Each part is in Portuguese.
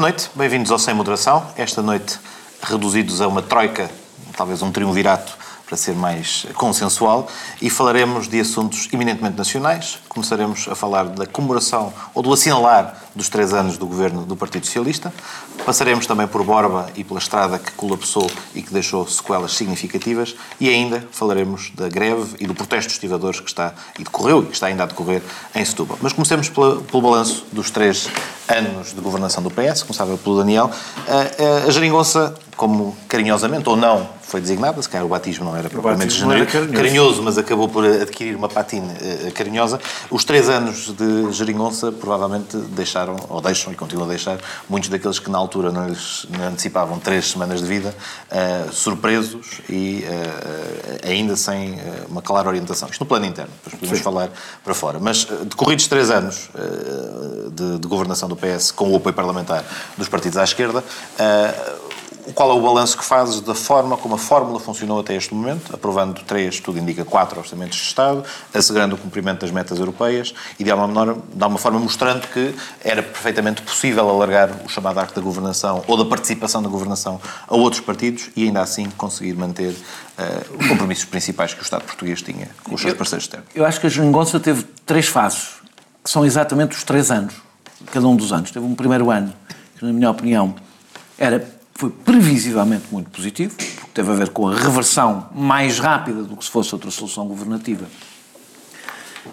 Boa noite, bem-vindos ao Sem Moderação. Esta noite reduzidos a uma troika, talvez um triunvirato para ser mais consensual, e falaremos de assuntos eminentemente nacionais. Começaremos a falar da comemoração ou do assinalar dos três anos do governo do Partido Socialista. Passaremos também por Borba e pela estrada que colapsou e que deixou sequelas significativas. E ainda falaremos da greve e do protesto dos estivadores que está e decorreu e que está ainda a decorrer em Setúbal. Mas comecemos pela, pelo balanço dos três anos de governação do PS, começava pelo Daniel. A, a, a geringonça, como carinhosamente ou não foi designada, se calhar o batismo não era propriamente carinhoso. carinhoso, mas acabou por adquirir uma patina uh, carinhosa. Os três anos de geringonça provavelmente deixaram, ou deixam e continuam a deixar, muitos daqueles que na altura não lhes antecipavam três semanas de vida, uh, surpresos e uh, ainda sem uma clara orientação. Isto no plano interno, depois podemos Sim. falar para fora. Mas decorridos três anos de, de governação do PS com o apoio parlamentar dos partidos à esquerda, qual é o balanço que fazes da forma como a fórmula funcionou até este momento, aprovando três, tudo indica quatro orçamentos de Estado, assegurando o cumprimento das metas europeias e, de alguma, de alguma forma, mostrando que era perfeitamente possível alargar o chamado arco da governação ou da participação da governação a outros partidos e, ainda assim, conseguir manter uh, os compromissos principais que o Estado português tinha com os seus parceiros externos. Eu acho que a Geringonça teve três fases, que são exatamente os três anos, cada um dos anos. Teve um primeiro ano, que, na minha opinião, era foi previsivelmente muito positivo, porque teve a ver com a reversão mais rápida do que se fosse outra solução governativa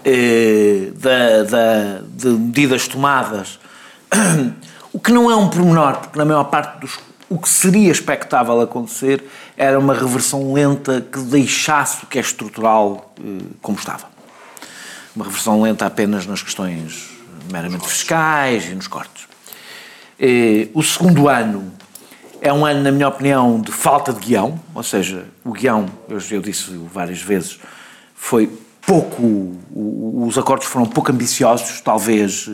eh, da, de medidas tomadas, o que não é um pormenor, porque na maior parte dos o que seria expectável acontecer era uma reversão lenta que deixasse o que é estrutural eh, como estava. Uma reversão lenta apenas nas questões meramente fiscais e nos cortes. Eh, o segundo ano é um ano, na minha opinião, de falta de guião, ou seja, o guião, eu, eu disse várias vezes, foi pouco, os acordos foram pouco ambiciosos, talvez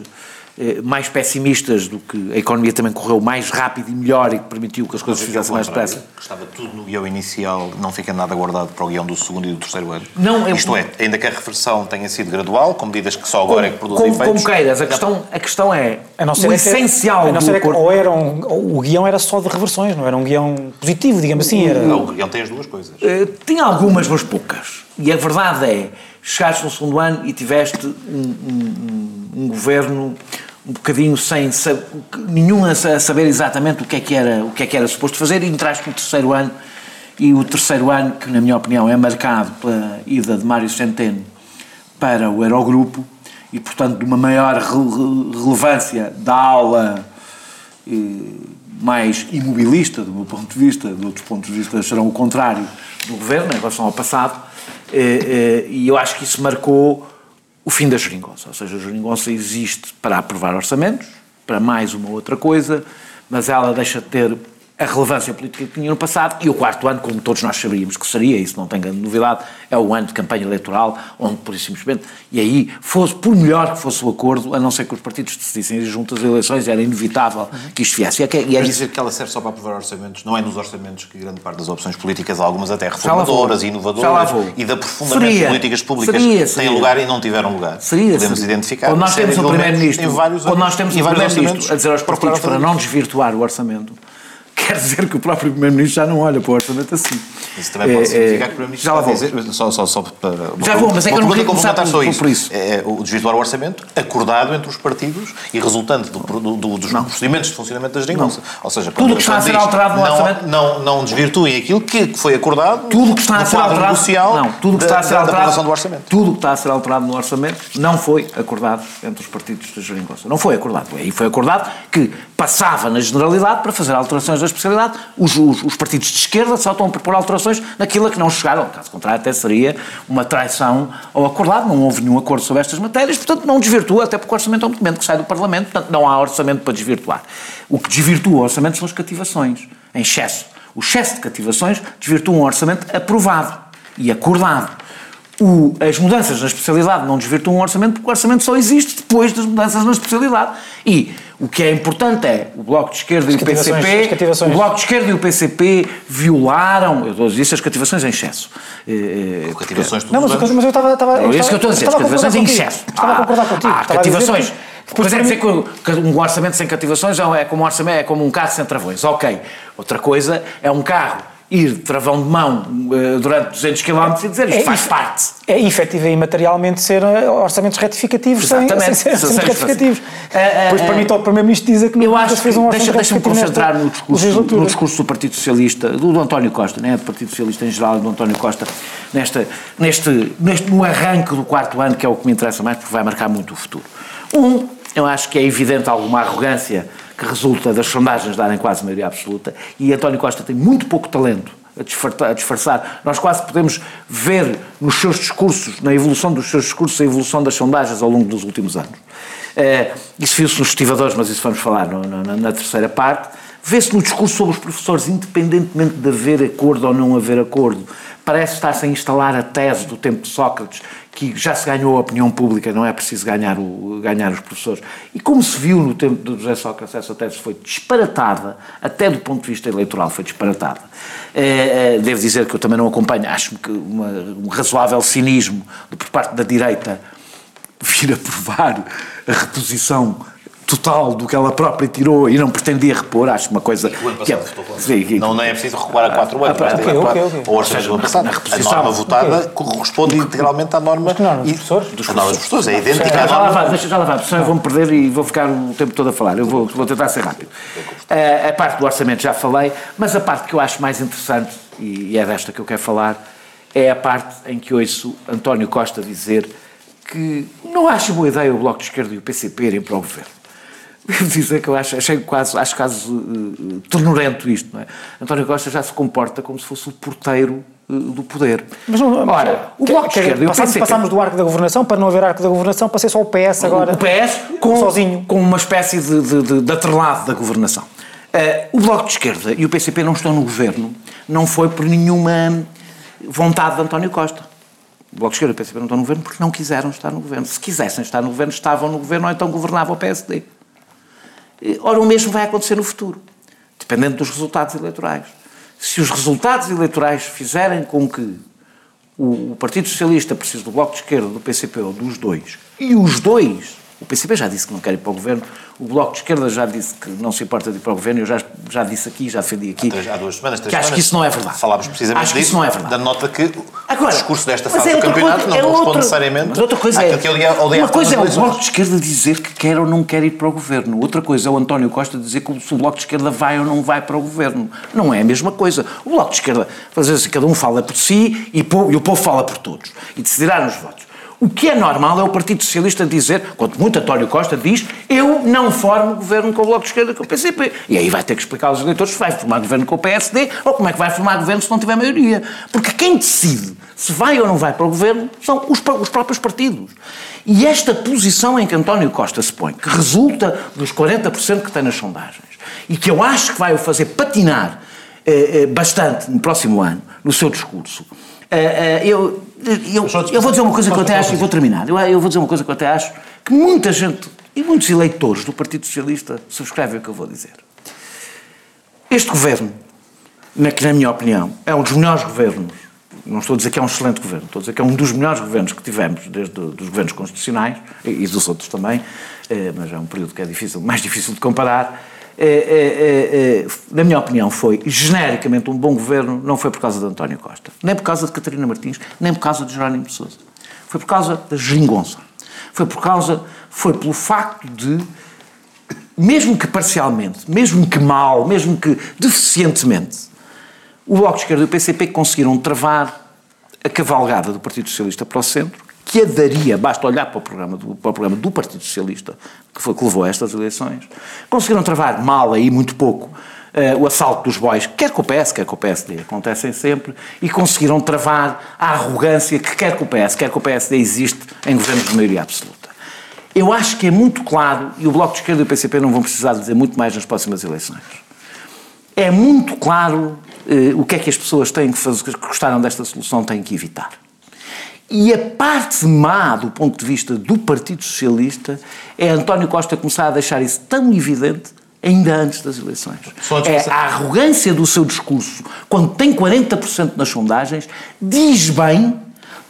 mais pessimistas do que a economia também correu mais rápido e melhor e que permitiu que as coisas fizessem mais depressa. Estava tudo no guião inicial, não fica nada guardado para o guião do segundo e do terceiro ano. Não, Isto é, ainda que a reversão tenha sido gradual, com medidas que só agora como, é que produzem como, efeitos. Como queiras, a questão, a questão é o é essencial do é acordo. Ou era um, o guião era só de reversões, não era um guião positivo, digamos assim. Era... Não, o guião tem as duas coisas. Uh, tinha algumas, mas poucas. E a verdade é, chegaste no segundo ano e tiveste um, um, um governo um bocadinho sem nenhum a saber exatamente o que é que era o que é que era suposto fazer e entraste no terceiro ano e o terceiro ano que na minha opinião é marcado pela ida de Mário Centeno para o Eurogrupo e portanto de uma maior relevância da aula mais imobilista do meu ponto de vista, de outros pontos de vista serão o contrário do governo em relação ao passado e eu acho que isso marcou o fim da geringonça. Ou seja, a geringonça existe para aprovar orçamentos, para mais uma outra coisa, mas ela deixa de ter a relevância política que tinha no passado, e o quarto ano, como todos nós sabíamos que seria, isso não tem grande novidade, é o ano de campanha eleitoral, onde, por simplesmente, e aí, fosse, por melhor que fosse o acordo, a não ser que os partidos decidissem ir juntas às eleições, era inevitável que isto viesse. E é, que, e é dizer que ela serve só para aprovar orçamentos, não é nos orçamentos que grande parte das opções políticas, algumas até reformadoras e inovadoras, e de aprofundamento seria, de políticas públicas seria, seria. têm lugar e não tiveram lugar. Seria, Podemos seria. identificar. Quando nós temos o Primeiro-Ministro nós temos o Primeiro-Ministro a dizer aos partidos para não desvirtuar o orçamento, quer dizer que o próprio Primeiro-Ministro já não olha para o orçamento assim. Isso também pode é, significar que o Primeiro-Ministro já lá vou. Dizer, só, só, só para... Já vou, mas é que eu não queria começar por, por, por isso. É, é, o desvirtuar o orçamento acordado entre os partidos e resultante do, do, do, dos não. procedimentos de funcionamento da geringonça. Ou seja, tudo que está a ser alterado no orçamento... Não, não, não desvirtuem aquilo que foi acordado tudo que está a ser alterado, não, tudo que está a ser alterado, do orçamento. Tudo que está a ser alterado no orçamento não foi acordado entre os partidos da geringonça. Não foi acordado. Aí foi acordado que passava na generalidade para fazer alterações da especialidade. Os, os, os partidos de esquerda só estão a propor alterações naquilo a que não chegaram. Caso contrário, até seria uma traição ao acordado. Não houve nenhum acordo sobre estas matérias, portanto, não desvirtua, até porque o orçamento é um documento que sai do Parlamento, portanto, não há orçamento para desvirtuar. O que desvirtua o orçamento são as cativações, em excesso. O excesso de cativações desvirtua um orçamento aprovado e acordado. O, as mudanças na especialidade não desvirtuam o orçamento, porque o orçamento só existe depois das mudanças na especialidade. E o que é importante é o Bloco de Esquerda e o PCP. O Bloco de Esquerda e o PCP violaram, eu disse as cativações em excesso. Eh, eh, Cativações Não, mas, mas eu estava. estava é isso que eu estou a dizer, as cativações em excesso. Estava a concordar contigo. Ah, cativações. Pois é dizer que um orçamento sem cativações é como um orçamento, é como um carro sem travões. Ok. Outra coisa é um carro ir de travão de mão eh, durante 200 km e dizer isto É faz parte. É efetiva e materialmente ser eh, orçamentos retificativos Exatamente. sem Sem- sem- retificativos. Eh, eh, Pois para mim, o Primeiro-Ministro diz que Eu acho fez um deixa, orçamento deixa-me concentrar no discurso, no discurso do Partido Socialista, do, do António Costa, né, do Partido Socialista em geral do António Costa, nesta, neste, neste, no arranque do quarto ano, que é o que me interessa mais, porque vai marcar muito o futuro. Um, eu acho que é evidente alguma arrogância que resulta das sondagens darem quase maioria absoluta, e António Costa tem muito pouco talento a disfarçar. Nós quase podemos ver nos seus discursos, na evolução dos seus discursos, a evolução das sondagens ao longo dos últimos anos. Eh, isso viu-se nos estivadores, mas isso vamos falar na terceira parte. Vê-se no discurso sobre os professores, independentemente de haver acordo ou não haver acordo, parece estar-se a instalar a tese do tempo de Sócrates, que já se ganhou a opinião pública, não é preciso ganhar, o, ganhar os professores. E como se viu no tempo de José Sócrates, essa tese foi disparatada, até do ponto de vista eleitoral foi disparatada. Eh, eh, devo dizer que eu também não acompanho, acho que uma, um razoável cinismo por parte da direita vir aprovar a reposição total do que ela própria tirou e não pretendia repor, acho uma coisa... O ano é- passado contra. Sim, que- Não, não é preciso recuar a quatro anos, Ah, basta ok, ir a ok, quatro. ok. Ou seja, ano passado. A norma votada corresponde integralmente à norma. Mas que norma? Dos e- professores? Norma dos professores, é idêntica à já lá vai, norma. deixa, já lá vai, senão eu vou-me perder e vou ficar o tempo todo a falar. Eu vou, vou tentar ser rápido. A, a parte do orçamento já falei, mas a parte que eu acho mais interessante, e, e é desta que eu quero falar, é a parte em que ouço António Costa dizer que não acho boa ideia o Bloco de Esquerda e o PCP irem para o governo. Devo dizer que eu acho, achei quase, acho quase uh, ternurento isto, não é? António Costa já se comporta como se fosse o porteiro uh, do poder. Mas não, Ora, o que- Bloco de que- Esquerda o passámos, do arco da governação para não haver arco da governação para ser só o PS agora. O PS com, sozinho. com uma espécie de, de, de, de atrelado da governação. Eh, o Bloco de Esquerda e o PCP não estão no governo, não foi por nenhuma vontade de António Costa. O Bloco de Esquerda e o PCP não estão no governo porque não quiseram estar no governo. Se quisessem estar no governo, estavam no governo ou então governavam o PSD. Eh, Ora, o mesmo vai acontecer no futuro, dependendo dos resultados eleitorais. Se os resultados eleitorais fizerem com que o, Partido Socialista precise do Bloco de Esquerda, do PCP ou dos dois, e os dois, o PCP já disse que não quer ir para o governo, o Bloco de Esquerda já disse que não se importa de ir para o governo, eu já, já disse aqui, já defendi aqui. Três- Há duas semanas, três que acho semanas, que isso não é verdade. Falámos precisamente acho que disso, isso não é verdade. da nota que Agora, o discurso desta fase é do campeonato coisa- não é corresponde outra- necessariamente Mas outra coisa é, que ele dia uma coisa é o Bloco de Esquerda dizer que quer ou não quer ir para o governo. Outra coisa é o António Costa dizer que o Bloco de Esquerda vai ou não vai para o governo. Não é a mesma coisa. O Bloco de Esquerda, fazer assim, cada um fala por si e, e o povo fala por todos. E decidirá nos votos. O que é normal é o Partido Socialista dizer, quanto muito António Costa diz, eu não formo governo com o Bloco de Esquerda com o PCP. E aí vai ter que explicar aos eleitores se vai formar governo com o PSD ou como é que vai formar governo se não tiver maioria. Porque quem decide se vai ou não vai para o governo são os, os próprios partidos. E esta posição em que António Costa se põe, que resulta dos 40% que tem nas sondagens, e que eu acho que vai o fazer patinar eh, eh, bastante no próximo ano, no seu discurso, eu, eu, eu vou dizer uma coisa que eu até acho, e vou terminar, eu, eu vou dizer uma coisa que eu até acho que muita gente e muitos eleitores do Partido Socialista subscrevem o que eu vou dizer. Este governo, na, que na minha opinião, é um dos melhores governos, não estou a dizer que é um excelente governo, estou a dizer que é um dos melhores governos que tivemos, desde os governos constitucionais, e, e dos outros também, eh, mas é um período que é difícil, mais difícil de comparar. Eh, eh, eh, na minha opinião, foi genericamente um bom governo, não foi por causa de António Costa, nem por causa de Catarina Martins, nem por causa de Jerónimo de Sousa. Foi por causa da geringonça. Foi por causa, foi pelo facto de mesmo que parcialmente, mesmo que mal, mesmo que deficientemente, o Bloco de Esquerda e o PCP conseguiram travar a cavalgada do Partido Socialista para o centro, que a daria, basta olhar para o programa do, para o programa do Partido Socialista, que, foi, que levou a estas eleições, conseguiram travar mal aí, muito pouco, eh, o assalto dos bois, quer com o PS, quer com o PSD, acontecem sempre, e conseguiram travar a arrogância que quer com o PS, quer com o PSD existe em governos de maioria absoluta. Eu acho que é muito claro, e o Bloco de Esquerda e o PCP não vão precisar dizer muito mais nas próximas eleições. É muito claro eh, o que é que as pessoas têm que fazer, que gostaram desta solução têm que evitar. E a parte má do ponto de vista do Partido Socialista é António Costa começar a deixar isso tão evidente ainda antes das eleições. É a arrogância do seu discurso, quando tem 40% nas sondagens, diz bem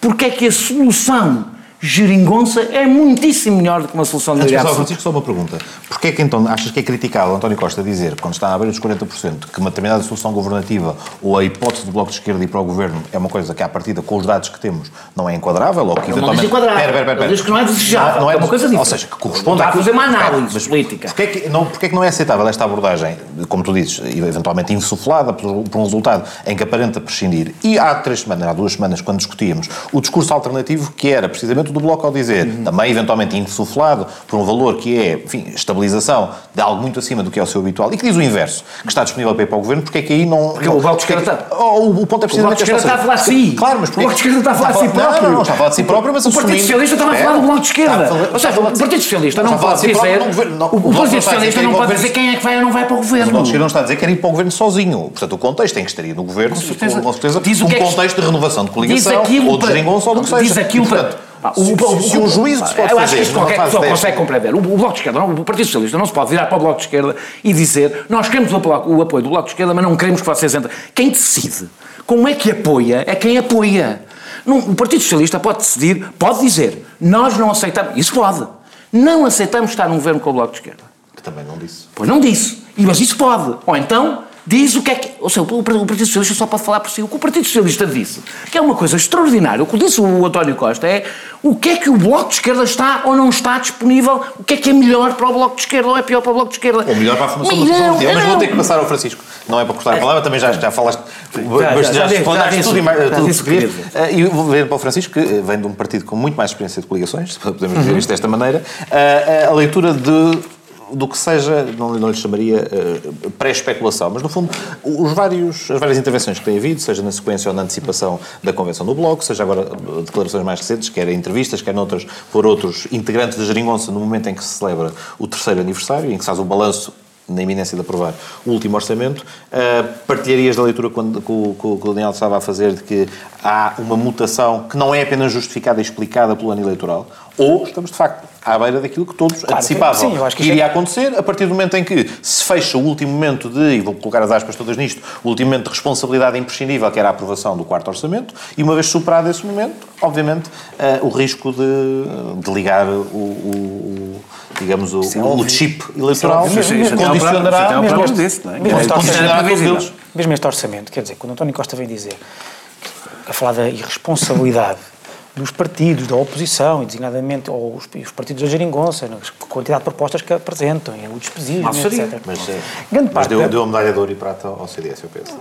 porque é que a solução geringonça é muitíssimo melhor do que uma solução de maioria absoluta. Francisco, só uma pergunta. Porquê é que então achas que é criticável António Costa dizer, quando está à beira dos 40%, que uma determinada solução governativa ou a hipótese do Bloco de Esquerda ir para o governo é uma coisa que, à partida, com os dados que temos, não é enquadrável ou que Ele não diz enquadrável. Pera, pera, pera, Ele diz que não é desejável. É uma coisa Ou diferente. seja, que corresponde Está a fazer uma análise Mas política. Porquê é, que não, porquê é que não é aceitável esta abordagem, como tu dizes, eventualmente insuflada por, por um resultado em que aparenta prescindir? E há três semanas, há duas semanas, quando discutíamos o discurso alternativo, que era precisamente o do Bloco ao dizer, Uhum. também eventualmente insuflado por um valor que é, enfim, estabilização de algo muito acima do que é o seu habitual, e que diz o inverso, que está disponível para ir para o Governo, porque é que aí não... Porque não- o Bloco de porque é Oh, o, o ponto é O Bloco precisamente de Esquerda este, está a falar de si. Claro, mas O Bloco de Esquerda está a falar de si Não, próprio. Não, não, está a falar de si próprio, mas O Partido Socialista estava a falar do Bloco de Esquerda. Ou seja, o Partido Socialista não pode dizer. não governo- não- O Bloco Partido não Socialista não é pode o dizer quem é que vai ou não vai para o O Bloco de governo. Esquerda não está a dizer que quer ir para o governo sozinho. Portanto, o contexto em que estaria no governo, com certeza. Diz o um é contexto de renovação de Diz coligação, aquilo ou de geringonça, ou do que seja. Diz aquilo para. portanto, Se, se, se um juízo que se pode eu acho que fazer isto qualquer pessoa desta- consegue compreender. O, o Bloco de Esquerda, não, o Partido Socialista não se pode virar para o Bloco de Esquerda e dizer nós queremos o apoio, o apoio do Bloco de Esquerda, mas não queremos que vocês entrem. Quem decide como é que apoia é quem apoia. Não, o Partido Socialista pode decidir, pode dizer, nós não aceitamos, isso pode, não aceitamos estar num governo com o Bloco de Esquerda. Que também não disse. Pois não disse. E, mas isso pode. Ou então diz o que é que. Ou seja, o Partido Socialista só pode falar por si. O que o Partido Socialista disse, que é uma coisa extraordinária, o que disse o António Costa é o que é que o Bloco de Esquerda está ou não está disponível, o que é que é melhor para o Bloco de Esquerda ou é pior para o Bloco de Esquerda. Ou melhor para a formação do Não, Partido Mas vou ter que passar ao Francisco. Não é para cortar a palavra, também já, já falaste. já, já já tudo e mais Eh, E vou ver para o Francisco, que eh, vem de um partido com muito mais experiência de coligações, podemos Uhum. dizer isto desta maneira, eh, a leitura de do que seja, não, não lhe chamaria eh, pré-especulação, mas no fundo os vários, as várias intervenções que tem havido, seja na sequência ou na antecipação da convenção do Bloco, seja agora eh, declarações mais recentes, quer em entrevistas, quer noutras por outros integrantes da Geringonça no momento em que se celebra o terceiro aniversário, em que se faz o balanço na iminência de aprovar o último orçamento, uh, partilharias da leitura quando, o- que o Daniel estava a fazer de que há uma mutação que não é apenas justificada e explicada pelo ano eleitoral, ou estamos de facto à beira daquilo que todos Claro, antecipavam. sim, eu acho que é- iria acontecer a partir do momento em que se fecha o último momento de, e vou colocar as aspas todas nisto, o último momento de responsabilidade imprescindível, que era a aprovação do quarto orçamento, e uma vez superado esse momento, obviamente, eh, o risco de, de ligar o, o- o- digamos, o, o chip eleitoral isso até é o condicionará... não é? este condicionará. Mesmo este orçamento, quer dizer, quando António Costa vem dizer, a falar da irresponsabilidade dos partidos, da oposição, e designadamente ou os, os partidos da geringonça, na quantidade de propostas que apresentam, o despesismo, seria. etc. Mas, Grande mas parte deu, deu a medalha de ouro e prata ao CDS, eu penso.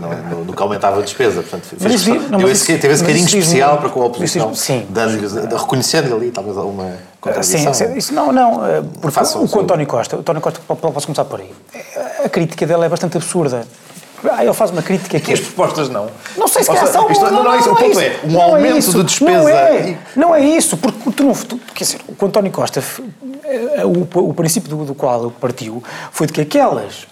não, é? que aumentava a despesa. Portanto, fez isso- não, esse- isso- teve esse carinho especial para com a oposição, sim. reconhecendo ali talvez alguma contradição. Sim, isso, não, não, eh, porque o o, o António Costa, o António Costa, po- po- posso começar por aí, a crítica dele é bastante absurda. Ah, ele faz uma crítica que... E as propostas não. Não sei se calhar são... isto- não, não, isso, o ponto é, um Não aumento isso, de despesa... Não é, não é isso, porque tu não... Tu, quer dizer, o António Costa, eh, o, o princípio do, do qual ele partiu foi de que aquelas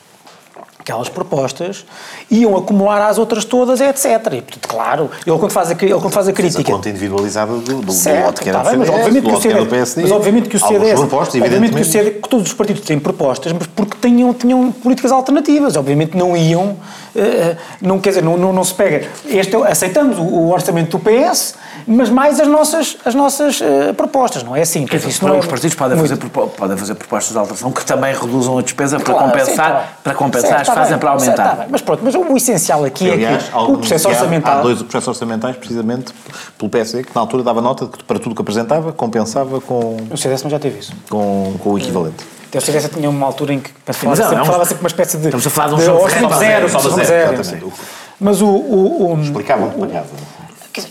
aquelas propostas iam acumular às outras todas, etc. E, portanto, claro, ele quando faz a, ele quando faz a Fez a crítica... conta individualizada do, do, do Certo, lote que era do bem, mas obviamente do que o lote que era do CDS, PSD. mas obviamente que o CDS, propostas, obviamente que o que todos os partidos têm propostas, mas porque tinham, tinham políticas alternativas, obviamente não iam, eh, não quer dizer, não, não, não se pega, este, é- aceitamos o, o orçamento do PS, mas mais as nossas, as nossas eh, propostas, não é assim, Quer dizer, isso não é os partidos podem fazer, podem fazer propostas de alteração que também reduzam a despesa para Claro, sim, compensar, tá bem. para compensar Certo, as tá fazem bem, para aumentar. tá bem. Mas pronto, mas o essencial aqui Aliás, é que o processo orçamental... Há dois processos orçamentais, precisamente, pelo PSD, que na altura dava nota de que para tudo que apresentava, compensava com, O CDS não já teve isso. com, com o equivalente. O CDS tinha uma altura em que falava, mas é, sempre, é um- falava sempre uma espécie de... Estamos a falar de um de jogo de zero, só de orçamento zero, zero, exatamente. sim. Mas o... o, o Explicavam o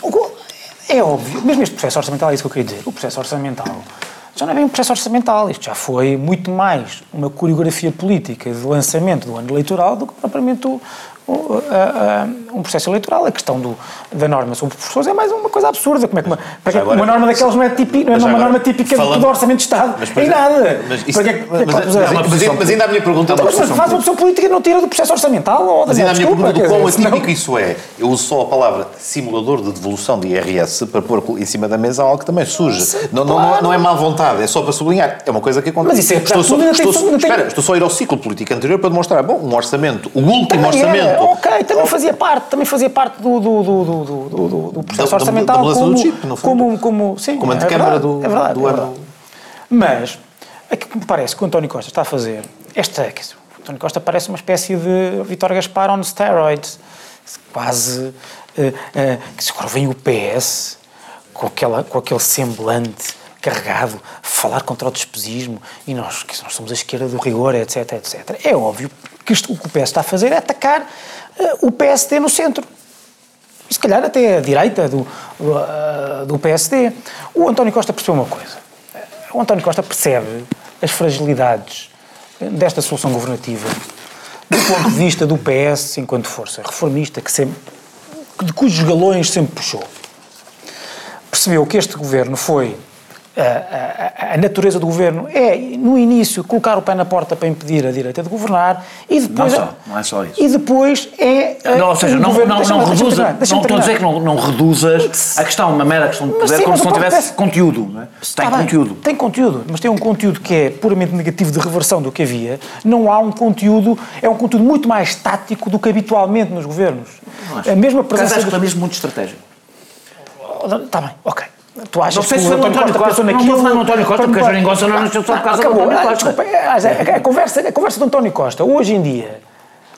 o- é óbvio, mesmo este processo orçamental, é isso que eu queria dizer, o processo orçamental já não é bem um processo orçamental, isto já foi muito mais uma coreografia política de lançamento do ano eleitoral do que propriamente o- o- a- um processo eleitoral. A questão do, da norma sobre professores é mais uma coisa absurda. Como é que uma, para que agora- uma norma daquelas não é, típica, não é uma agora, norma típica falando- do Orçamento de Estado? Mas, em nada. Mas, isso- Para que é mas- mas- é uma mas- posição- mas ainda a minha pergunta. Então, mas faz uma opção política e não tira do processo orçamental? Ou Mas ainda a minha desculpa, pergunta do quão atípico isso é. Eu uso só a palavra simulador de devolução de IRS para pôr em cima da mesa algo que também surge. Não, não, não é- não é má vontade, é só para sublinhar. É uma coisa que acontece. Mas isso é- estou, só, estou, espera, estou só a ir ao ciclo político anterior para demonstrar, bom, um orçamento, o último orçamento. ok, também fazia parte, também fazia parte do, do, do, do, do, processo Da- orçamental da mudança do como, chip, no fundo. como, como, sim, Como é antecâmara do- é verdade, do é ano. Mas, aquilo que me parece que o António Costa está a fazer, esta, o António Costa parece uma espécie de Vítor Gaspar on steroids, quase, eh, eh, que se agora vem o PS, com, aquela, com aquele semblante carregado, falar contra o despesismo e nós, que nós somos a esquerda do rigor, etc, etc. É óbvio que isto, o que o PS está a fazer é atacar o PSD no centro. E se calhar até a direita do, do, ah, do PSD. O António Costa percebeu uma coisa. O António Costa percebe as fragilidades desta solução governativa do ponto de vista do PS enquanto força reformista que sempre, de cujos galões sempre puxou. Percebeu que este governo foi. A, a- a natureza do governo é, no início, colocar o pé na porta para impedir a direita de governar e depois. Não só, não é só isso. E depois é. Não, ou seja, um não, governo- não, não deixa-me reduza, não estou a dizer que não, não reduzas a questão, uma mera questão de Mas poder, sim, como mas se não tivesse conteúdo. Não é? Está Tem bem, conteúdo. Tem conteúdo, mas tem um conteúdo que é puramente negativo de reversão do que havia. Não há um conteúdo, é um conteúdo muito mais tático do que habitualmente nos governos. A mesma presença. acho que é mesmo muito estratégico. Está bem, ok. Tu achas Não sei que se o foi no António Costa Costa, não naquilo... a falar no António Costa, porque a geringonça não nasceu só por causa do Acabou. António Ah, Costa. Desculpa, a, a- a conversa, a conversa do António Costa, hoje em dia,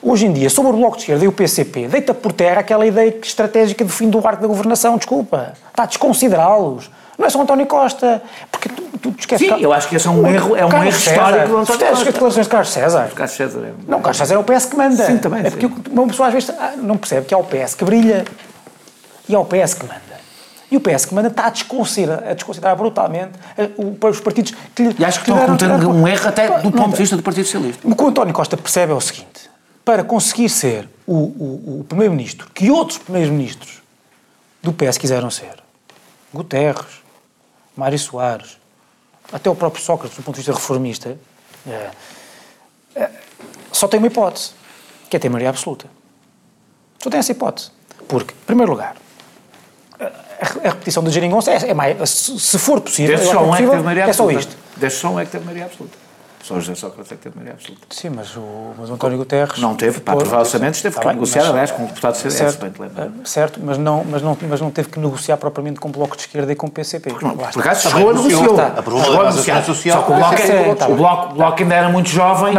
hoje em dia, sobre o Bloco de Esquerda e o PCP, deita por terra aquela ideia estratégica do fim do arco da governação, desculpa. Está a desconsiderá-los. Não é só o António Costa, porque tu, tu esqueces... Sim, que- eu acho que esse é um o- erro- é um Carlos erro histórico do António tu esqueces Costa. as declarações de Carlos César. Carlos César é... Não, Carlos César é o PS que manda. Sim, também, É porque uma pessoa às vezes ah, não percebe que é o PS que brilha e é o PS que manda. E o PS que manda está a desconsiderar, a desconsiderar brutalmente eh, os partidos que lhe E acho que lhe estão cometer um erro até do Não, ponto de vista do Partido Socialista. O que o António Costa percebe é o seguinte: para conseguir ser o, o, o primeiro-ministro que outros primeiros-ministros do PS quiseram ser, Guterres, Mário Soares, até o próprio Sócrates, do ponto de vista reformista, eh, eh, só tem uma hipótese, que é ter maioria absoluta. Só tem essa hipótese. Porque, em primeiro lugar, a, a repetição da geringonça é, é mais, se, for possível, Desde eu só um é que possível, teve maioria é só absoluta. isto. Desde só um é que teve maioria absoluta. Só o José Sócrates é que teve maioria absoluta. Sim, mas o, mas o António Guterres... Não teve, para aprovar orçamentos, teve Está que bem, negociar, mas- aliás, com o deputado do CDS, certo, bem te lembro. eh, certo mas, não, mas, não, mas não teve que negociar propriamente com o Bloco de Esquerda e com o PCP. Lá Por está. acaso chegou a negociar. Aprovou a negociar. social. Só que o Bloco, Sim, é- tá o bloco, o bloco ainda era muito jovem.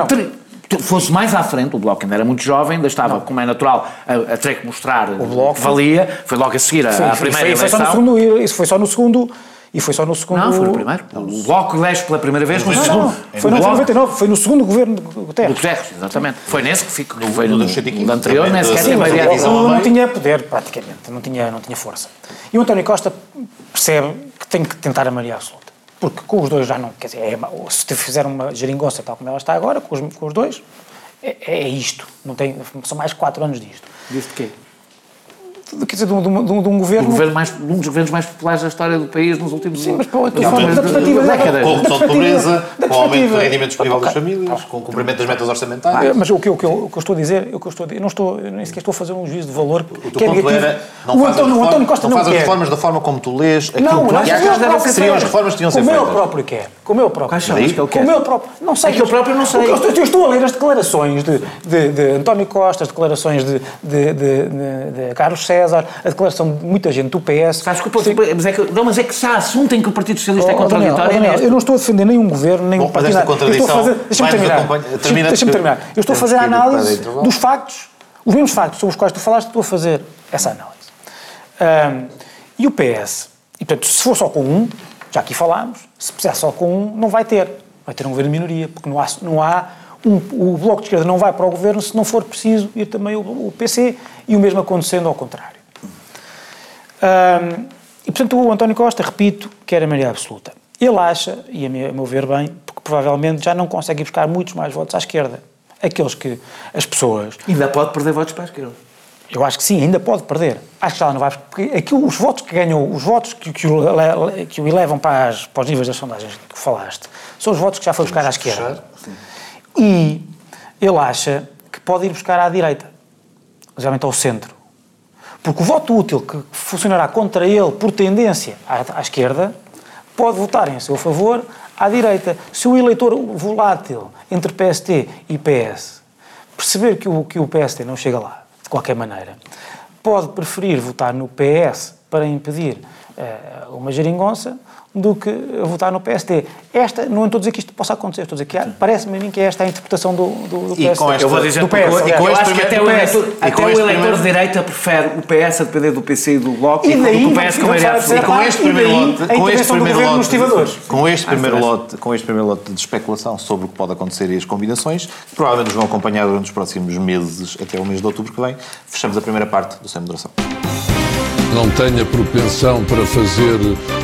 Não. Fosse mais à frente, o Bloco ainda era muito jovem, ainda estava, como é natural, a, a ter que mostrar o Bloco- que valia. Foi logo a seguir à, Foi- à foi- primeira foi, foi só no eleição. segundo, isso foi só no segundo. E foi só no segundo. Não, foi no primeiro. O Bloco elege pela primeira vez no Não, segundo. não, foi, não, O foi em Bloco- 99, foi no segundo governo do Do Guterres. Guterres, exatamente. Foi nesse que ficou. Foi do no, Chiquinho. no anterior, nem sequer tinha maioria Não, absoluta. não tinha poder, praticamente, não tinha, não tinha força. E o António Costa percebe que tem que tentar a maioria absoluta. Porque com os dois já não. Quer dizer, é, se fizer uma geringonça tal como ela está agora, com os, com os dois, é, é isto. Não tem, são mais quatro anos disto. Diz de? Quer dizer, de um, de um- de um O governo. governo mais, um dos governos mais populares da história do país nos últimos Sim, mas para outra forma, da perspectiva da- décadas. Com redução de pobreza, com aumento do da rendimento disponível das famílias, com o cumprimento das metas orçamentais. É, Mas o que, eu- o, que eu, o que eu estou a dizer, o que eu, estou a dizer, eu não estou, eu nem sequer estou a fazer um juízo de valor O que teu é ponto negativo. era, não o faz as António, o reformas- António Costa não não, faz as quer. reformas da forma como tu lês aquilo Não, que não, achas como que seriam as reformas que deviam ser Como ele feitas. próprio quer. Como ele próprio Quais que ele quer? Como ele próprio. Não sei. É que ele próprio não sei. O Eu estou, eu a ler as declarações de, de, de António Costa, as declarações de, de, de, de- de Carlos César, a declaração de muita gente do PS. Sabes que o ponto- mas é que, não, mas é que se há assunto em que o Partido Socialista é Oh, Daniel, contraditório, oh, Daniel, é neste. eu não estou a defender nenhum governo, nem Bom, um partido. esta nada. Eu estou a contradição fazer. Deixa-me vai-nos terminar. Deixa-me termina deixa-me porque terminar. Eu estou a fazer a que análise dos factos, os mesmos factos sobre os quais tu falaste, estou a fazer essa análise. Ahm, e o PS, e portanto, se for só com um, já aqui falámos, se precisar só com um, não vai ter. Vai ter um governo de minoria, porque não há, não há um, o Bloco de Esquerda não vai para o governo se não for preciso ir também o, o PC, e o mesmo acontecendo ao contrário. Ahm, e, portanto, o António Costa, repito, quer a maioria absoluta. Ele acha, e a meu, ver bem, porque provavelmente já não consegue buscar muitos mais votos à esquerda. Aqueles que as pessoas... Ainda pode perder votos para a esquerda. Eu acho que sim, ainda pode perder. Acho que já não vai, porque aqui os votos que ganham, os votos que, que, o, que o elevam para, as- para os níveis das sondagens que falaste, são os votos que já foi buscar à esquerda. E ele acha que pode ir buscar à direita, geralmente ao centro. Porque o voto útil que funcionará contra ele por tendência à, à esquerda pode votar em seu favor à direita. Se o eleitor volátil entre PST e PS perceber que o, que o PST não chega lá, de qualquer maneira, pode preferir votar no PS para impedir eh, uma geringonça do que votar no PST. Esta, não estou a dizer que isto possa acontecer, estou a dizer que parece-me a mim que é esta a interpretação do, do, do E esta- Eu vou dizer do PS, eu- aliás. eu este acho que até o eleitor, e até o eleitor primeiro- de direita prefere o PS a depender do PC e do Bloco E do daí que o não PS com a deixar de ser maioria com Ah, este e primeiro lote, com este do primeiro lote, com este primeiro lote, com este primeiro lote de especulação sobre o que pode acontecer e as combinações, que provavelmente nos vão acompanhar durante os próximos meses até o mês de outubro que vem, fechamos a primeira parte do Sem Moderação. não tenha propensão para fazer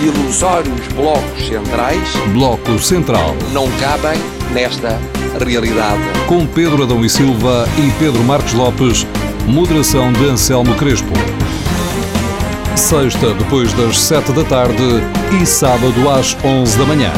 Ilusórios blocos centrais Bloco Central. não cabem nesta realidade. Com Pedro Adão e Silva e Pedro Marcos Lopes. Moderação de Anselmo Crespo. Sexta, depois das sete da tarde e sábado às onze da manhã.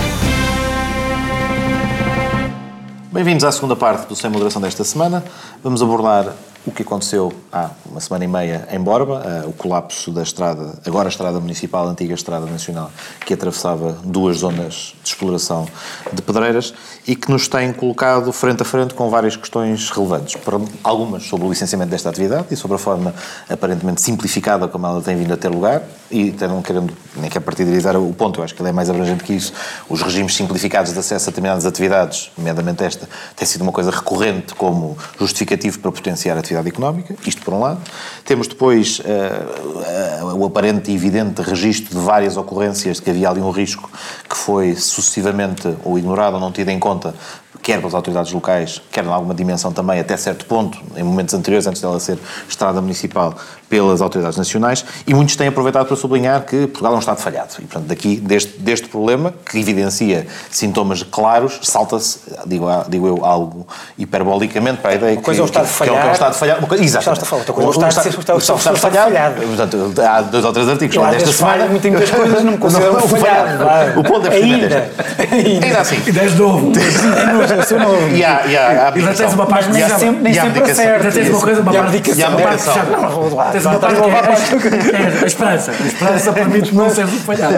Bem-vindos à segunda parte do Sem Moderação desta semana. Vamos abordar o que aconteceu há uma semana e meia em Borba, eh, o colapso da estrada, agora a estrada municipal, a antiga estrada nacional, que atravessava duas zonas de exploração de pedreiras e que nos tem colocado frente a frente com várias questões relevantes. Algumas sobre o licenciamento desta atividade e sobre a forma aparentemente simplificada como ela tem vindo a ter lugar e não querendo nem quer partidarizar o ponto, eu acho que ele é mais abrangente que isso. Os regimes simplificados de acesso a determinadas atividades, nomeadamente esta, tem sido uma coisa recorrente como justificativo para potenciar a atividade económica, isto por um lado. Temos depois eh, eh, o aparente e evidente registro de várias ocorrências de que havia ali um risco que foi sucessivamente ou ignorado ou não tido em conta quer pelas autoridades locais, quer em alguma dimensão também, até certo ponto, em momentos anteriores, antes dela ser estrada municipal, pelas autoridades nacionais, e muitos têm aproveitado para sublinhar que Portugal é um Estado falhado. E, portanto, daqui, deste, deste problema, que evidencia sintomas claros, salta-se, digo, digo eu, algo hiperbolicamente para a ideia Uma coisa é o que, é o que é falhar. Estado falhado. Uma coisa, exatamente. Falhado. Outra coisa é o Estado o Estado- Estado o Estado falhado. falhado. Portanto, há dois ou três artigos Eu desta semana. falho muito em muitas coisas, não me considero falhado. O ponto é precisamente Ainda. Ainda assim. E 10 de novo. Eu sou novo. E há, e E abdicação. tens uma página nem E sempre, nem e sempre acerta. Ainda tens uma coisa, uma E parte e vou lá. Tens uma Tá, parte tá, que tá, é é a esperança. A esperança permite não ser falhado.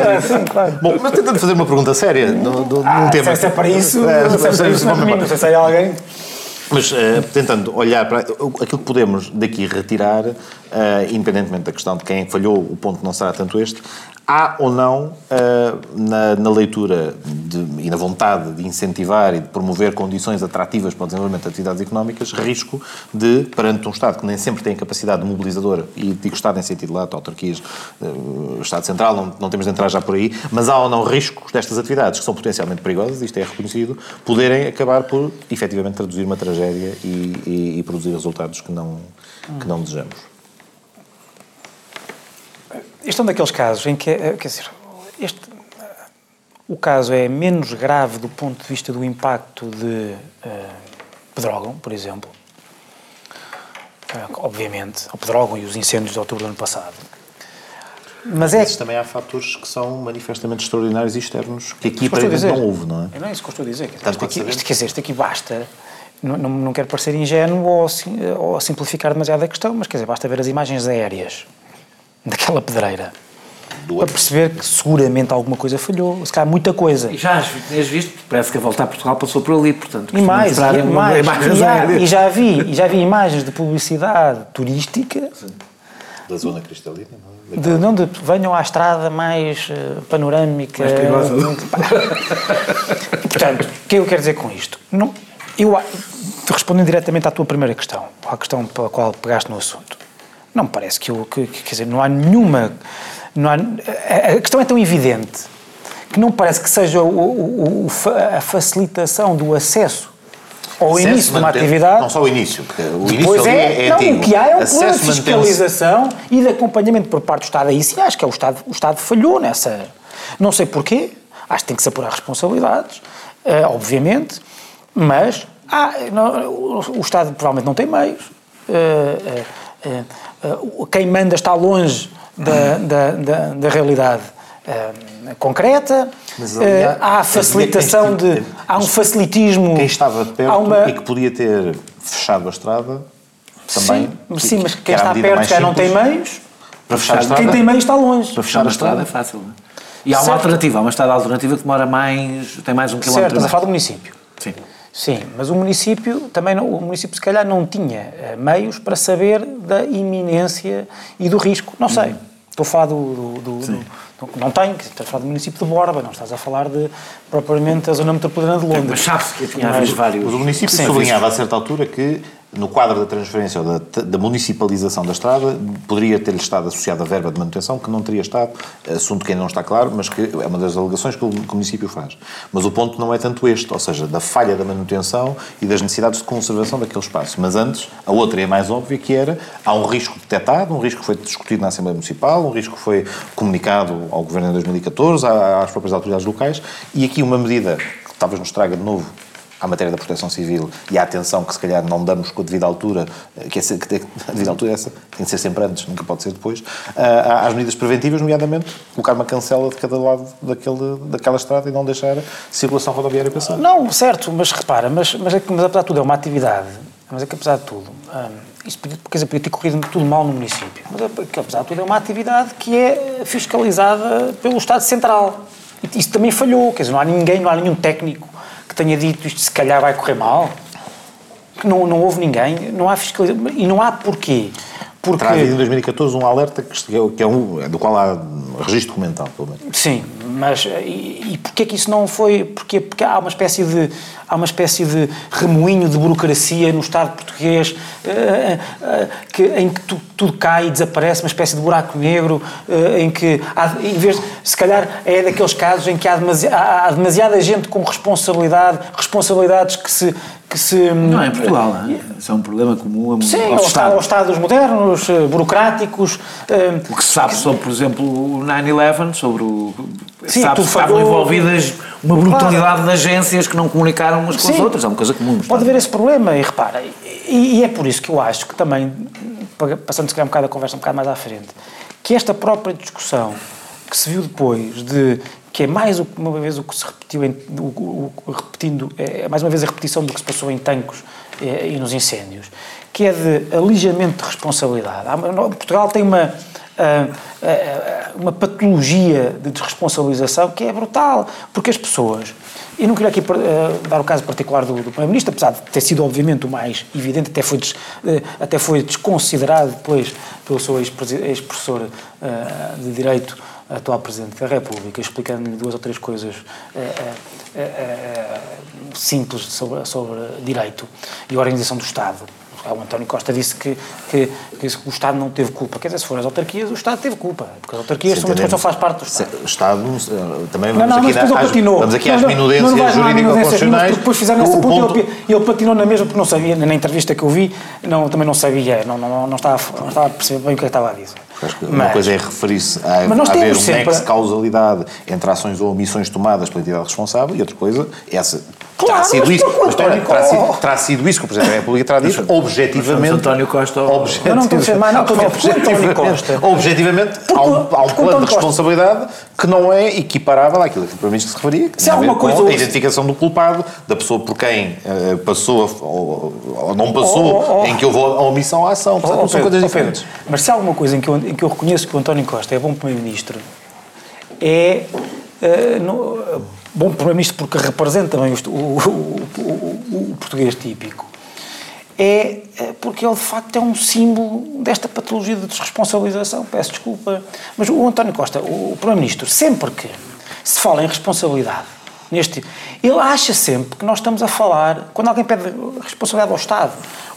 Bom, mas tentando fazer uma pergunta séria num Ah, tema. Se é para isso, É, se é é alguém. Mas eh, tentando olhar para aquilo que podemos daqui retirar, eh, independentemente da questão de quem falhou, o ponto não será tanto este, há ou não eh, na, na leitura de- e na vontade de incentivar e de promover condições atrativas para o desenvolvimento de atividades económicas, risco de, perante um Estado que nem sempre tem capacidade mobilizadora, e digo Estado em sentido lato, autarquias, eh, Estado Central, não, não temos de entrar já por aí, mas há ou não riscos destas atividades que são potencialmente perigosas, isto é reconhecido, poderem acabar por efetivamente traduzir uma tragédia e, e- e produzir resultados que não, que não desejamos. Este é um daqueles casos em que, eh, quer dizer, este, o caso é menos grave do ponto de vista do impacto de eh, Pedrógão, por exemplo. Eh, obviamente, o Pedrógão e os incêndios de outubro do ano passado. Mas é Mas também há fatores que são manifestamente extraordinários e externos que aqui Isso que eu estou a aparentemente dizer. não houve, não é? Eu não é isso que eu estou a dizer. Quer dizer, isto, aqui, isto, quer dizer, isto aqui basta. Não, não, não quero parecer ingênuo ou, sim- ou simplificar demasiado a questão, mas quer dizer, basta ver as imagens aéreas daquela pedreira para perceber que seguramente alguma coisa falhou. Se calhar muita coisa. E já as tinhas visto, parece que a volta a Portugal passou por ali, portanto. E mais, e, mais, e, há- aéreas. e já vi, e já vi imagens de publicidade turística Da zona cristalina, não é? de não de venham à estrada mais eh, panorâmica. Mais perigosa. muito- Portanto, o que eu quero dizer com isto? Não, eu, respondendo diretamente à tua primeira questão, à questão pela qual pegaste no assunto, não me parece que, eu, que, que- quer dizer, não há nenhuma Não há, a, a questão é tão evidente que não parece que seja o, o- o- a facilitação do acesso ao Acesso, início de uma atividade. Não só o início, porque o início é, é, não, antigo. o que há é um Acesso, plano de fiscalização e de acompanhamento por parte do Estado. Aí sim acho que é o Estado, o Estado falhou nessa. Não sei porquê, acho que tem que se apurar responsabilidades, eh, obviamente, mas há- não, o, Estado provavelmente não tem meios. eh, eh, o- quem manda está longe da, da, da, da realidade eh, concreta. Mas, aliás, há a havia facilitação quem- de. Há um facilitismo. Quem estava perto há uma- e que podia ter fechado a estrada também. Sim, sim, mas que quem a está perto já não tem meios. Para fechar a estrada. Quem tem meios está longe. Para Fechar a estrada é fácil. é? E há uma Certo. alternativa, há uma estrada alternativa que demora mais, tem mais um Certo, quilómetro. estamos a e falar do município. Sim. Mas o município também não, o município se calhar não tinha eh, meios para saber da iminência e do risco. Não sei. Estou a falar do, do- do- do- do- não tenho, estás a falar do município de Borba, não estás a falar de propriamente a zona metropolitana de Londres. Mas sabe-se que tinha havido vários. Mas o município Sim, sublinhava a certa altura que, no quadro da transferência ou da, da municipalização da estrada, poderia ter-lhe estado associada a verba de manutenção, que não teria estado, assunto que ainda não está claro, mas que é uma das alegações que o, que o município faz. Mas o ponto não é tanto este, ou seja, da falha da manutenção e das necessidades de conservação daquele espaço. Mas antes, a outra é mais óbvia, que era, há um risco detectado, um risco que foi discutido na Assembleia Municipal, um risco que foi comunicado ao Governo em 2014, à- às próprias autoridades locais, e aqui uma medida que talvez nos traga de novo à matéria da proteção civil e à atenção que se calhar não damos com a devida altura, eh, que, é, que tem, a devida altura é essa, tem de ser sempre antes, nunca pode ser depois, ah, às medidas preventivas, nomeadamente colocar uma cancela de cada lado daquele, daquela estrada e não deixar circulação rodoviária passar. Não, certo, mas repara, mas, mas, é que, mas apesar de tudo é uma atividade, mas é que apesar de tudo, hum, isso podia, quer dizer, podia ter corrido tudo mal no município, mas é que, apesar de tudo é uma atividade que é fiscalizada pelo Estado Central. E isso também falhou, quer dizer, não há ninguém, não há nenhum técnico que tenha dito isto se calhar vai correr mal. Que não, não houve ninguém, não há fiscalização. E não há porquê. Porque... Terá havido em 2014 um alerta que, é um, do qual há registro documental, pelo menos. Sim, mas e, e porquê que isso não foi? Porque, porque há uma espécie de há uma espécie de remoinho de burocracia no Estado português eh, eh, que, em que tu- tudo cai e desaparece, uma espécie de buraco negro eh, em que há, em vez se calhar é daqueles casos em que há, demasi- há- há demasiada gente com responsabilidade, responsabilidades que se que se Não é em Portugal, não é? Isso é um problema comum a- Sim, aos ao Estado, Estados. aos Estados modernos, eh, burocráticos. eh, O que se sabe sobre, por exemplo, o 9-11, sobre o. Sim, sabe estavam envolvidas uma brutalidade de agências que não comunicaram umas com as Sim. outras. É uma coisa comum. Pode Estado. haver esse problema, e repara, e, e é por isso que eu acho que também, passando se calhar um bocado a conversa um bocado mais à frente, que esta própria discussão que se viu depois de que é mais uma vez o que se repetiu, em, o, o- repetindo, é mais uma vez a repetição do que se passou em Tancos eh, e nos incêndios, que é de alijamento de responsabilidade. Portugal tem uma, ah, ah, uma patologia de desresponsabilização que é brutal, porque as pessoas, e não queria aqui ah, dar o caso particular do, do Primeiro-Ministro, apesar de ter sido obviamente o mais evidente, até foi, des- até foi desconsiderado depois pelo seu ex-professor de Direito, atual Presidente da República, explicando-lhe duas ou três coisas eh, eh, simples sobre, sobre direito e organização do Estado. O António Costa disse que, que, que o Estado não teve culpa. Quer dizer, se forem as autarquias, o Estado teve culpa. Porque as autarquias são uma faz parte do Estado. O Estado, também Não, vamos não, aqui, mas às, patinou. vamos aqui Não, às não, minudências não não jurídico-constitucionais. depois fizeram esse ponto, ponto- ele, patinou na mesma porque não sabia, na entrevista que eu vi, não, também não sabia, não, não, não, estava, não estava a perceber bem o que é que estava a dizer. Acho que uma Mas- coisa é referir-se a, Mas nós a haver um sempre- nexo causalidade entre ações ou omissões tomadas pela entidade responsável e outra coisa, essa terá Claro, sido mas isso, mas, António terá, sido, Costa- terá sido isso que o Presidente da República terá dito, objetivamente. António Costa- objetivamente- Eu não estou a dizer mais, não, estou a dizer António Costa- Objetivamente, há um, há um plano de responsabilidade que não é equiparável àquilo que o Primeiro-Ministro se referia, que Se tem há alguma coisa a identificação do culpado, da pessoa por quem eh, passou a- ou, ou não passou, Oh, oh, oh. em que houve a omissão à ação. Portanto, Oh, são Pedro, coisas oh, diferentes. Pedro, mas se há alguma coisa em que, eu, em que eu reconheço que o António Costa é bom Primeiro-Ministro, é. eh, no- bom Primeiro-Ministro porque representa bem o, o- o- o- português típico. É eh, porque ele de facto é um símbolo desta patologia de desresponsabilização. Peço desculpa. Mas o António Costa, o Primeiro-Ministro, sempre que se fala em responsabilidade, neste. Ele acha sempre que nós estamos a falar, quando alguém pede responsabilidade ao Estado,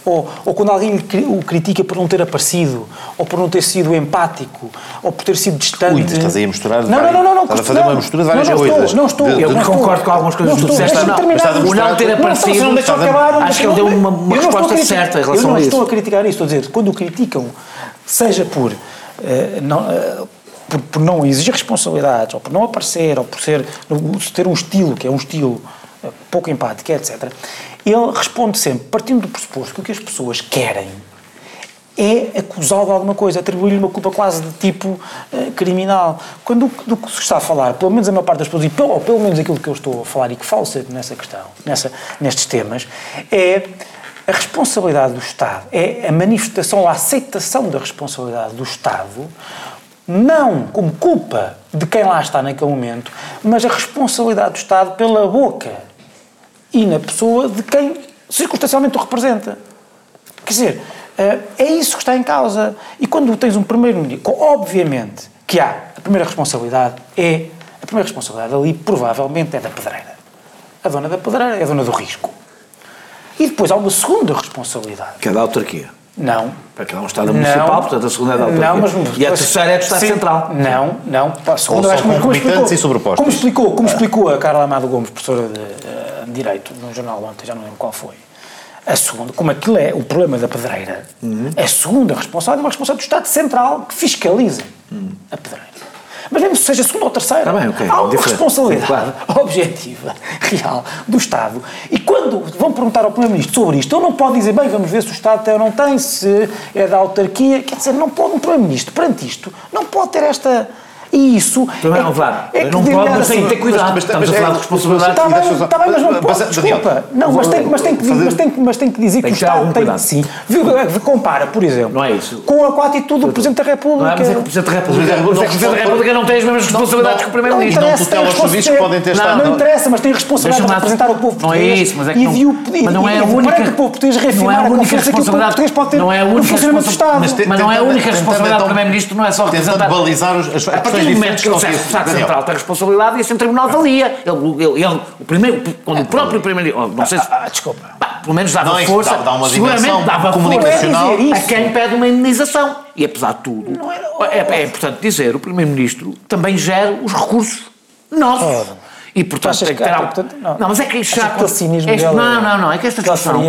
ou, ou quando alguém o critica por não ter aparecido, ou por não ter sido empático, ou por ter sido distante. Ui, estás aí a misturar Não, não, não, não, não. Estás a fazer uma mistura de várias não, não coisas. Estou, não estou. De- Eu não estou. concordo com algumas coisas Não que tu estou, disseste. Não, a o não ter Não, se não aparecido. deixou acabar, Acho que ele deu uma, uma não estou a resposta certa em relação Eu não a estou a isso. criticar isso, estou a dizer, quando o criticam, seja por, eh, não, eh, por, por não exigir responsabilidades, ou por não aparecer, ou por ser, ter um estilo, que é um estilo eh, pouco empático, etc., ele responde sempre, partindo do pressuposto que o que as pessoas querem é acusá-lo de alguma coisa, atribuir-lhe uma culpa quase de tipo eh, criminal. Quando do que se está a falar, pelo menos a maior parte das pessoas, e pelo, ou pelo menos aquilo que eu estou a falar e que falo sempre nessa questão, nessa, nestes temas, é a responsabilidade do Estado, é a manifestação, a aceitação da responsabilidade do Estado, não como culpa de quem lá está naquele momento, mas a responsabilidade do Estado pela boca e na pessoa de quem circunstancialmente o representa. Quer dizer, eh, é isso que está em causa. E quando tens um primeiro-ministro, obviamente que há, a primeira responsabilidade é, a primeira responsabilidade ali provavelmente é da pedreira. A dona da pedreira é a dona do risco. E depois há uma segunda responsabilidade. Que é da autarquia. Não. Para que é um Estado municipal, portanto a segunda é da autarquia. Não, mas, e a terceira é do Estado Sim. Central. Não, não. A segunda, acho como explicou- e sobrepostas. Como explicou, como explicou a Carla Amado Gomes, professora de, de Direito, num jornal ontem, já não lembro qual foi. A segunda, como aquilo é o problema da pedreira, Uhum. a segunda responsabilidade é uma responsabilidade do Estado Central que fiscaliza a pedreira. Mas mesmo seja segunda ou terceira, Tá bem, ok, há uma diferente. responsabilidade Sim, objetiva, real, do Estado. E quando vão perguntar ao Primeiro-Ministro sobre isto, ele não pode dizer, bem, vamos ver se o Estado tem ou não tem, se é da autarquia. Quer dizer, não pode um Primeiro-Ministro, perante isto, não pode ter esta. E isso. É não, que- claro. é que não de pode, mas tem que ter cuidado. mas- Estamos mas a falar é- de responsabilidade. Está bem, está bem, mas não mas- pode, desculpa. Não, mas tem, mas, tem que, mas, tem, que- mas tem que dizer Tem que o que Estado tem cuidado. sim. Viu, compara, por exemplo, Não é isso. com a, atitude do Presidente da República. Não é, mas é que o Presidente da República, é que mas é que o Presidente da República não tem as mesmas responsabilidades que o Primeiro-Ministro. não interessa, tutela os serviços que podem ter não, estado. Não interessa, mas tem responsabilidade de representar o povo Não é isso, mas é que não- de o- mas não é a única- o povo português não é reafirmar a confiança que o povo português pode ter não é a no única funcionamento do Estado. Mas não é a única responsabilidade do Primeiro-Ministro, não é só Tentando representar. balizar as questões do momento que ele Estado. Central tem responsabilidade, isso em tribunal valia. Ele, ele, ele- o primeiro, quando o próprio Primeiro-Ministro. Não sei se. Ah, desculpa. Pá, pelo menos dava Não, força. dá- dá uma seguramente dava comunicacional. força é a quem pede uma indenização. E apesar de tudo, é, é importante dizer, o Primeiro-Ministro também gera os recursos nossos. E portanto tem que ter ah, algo. não. Não, mas é que isto Achas já. que aquele cinismo este- dele é- não, não, não. É que esta discussão. é Não,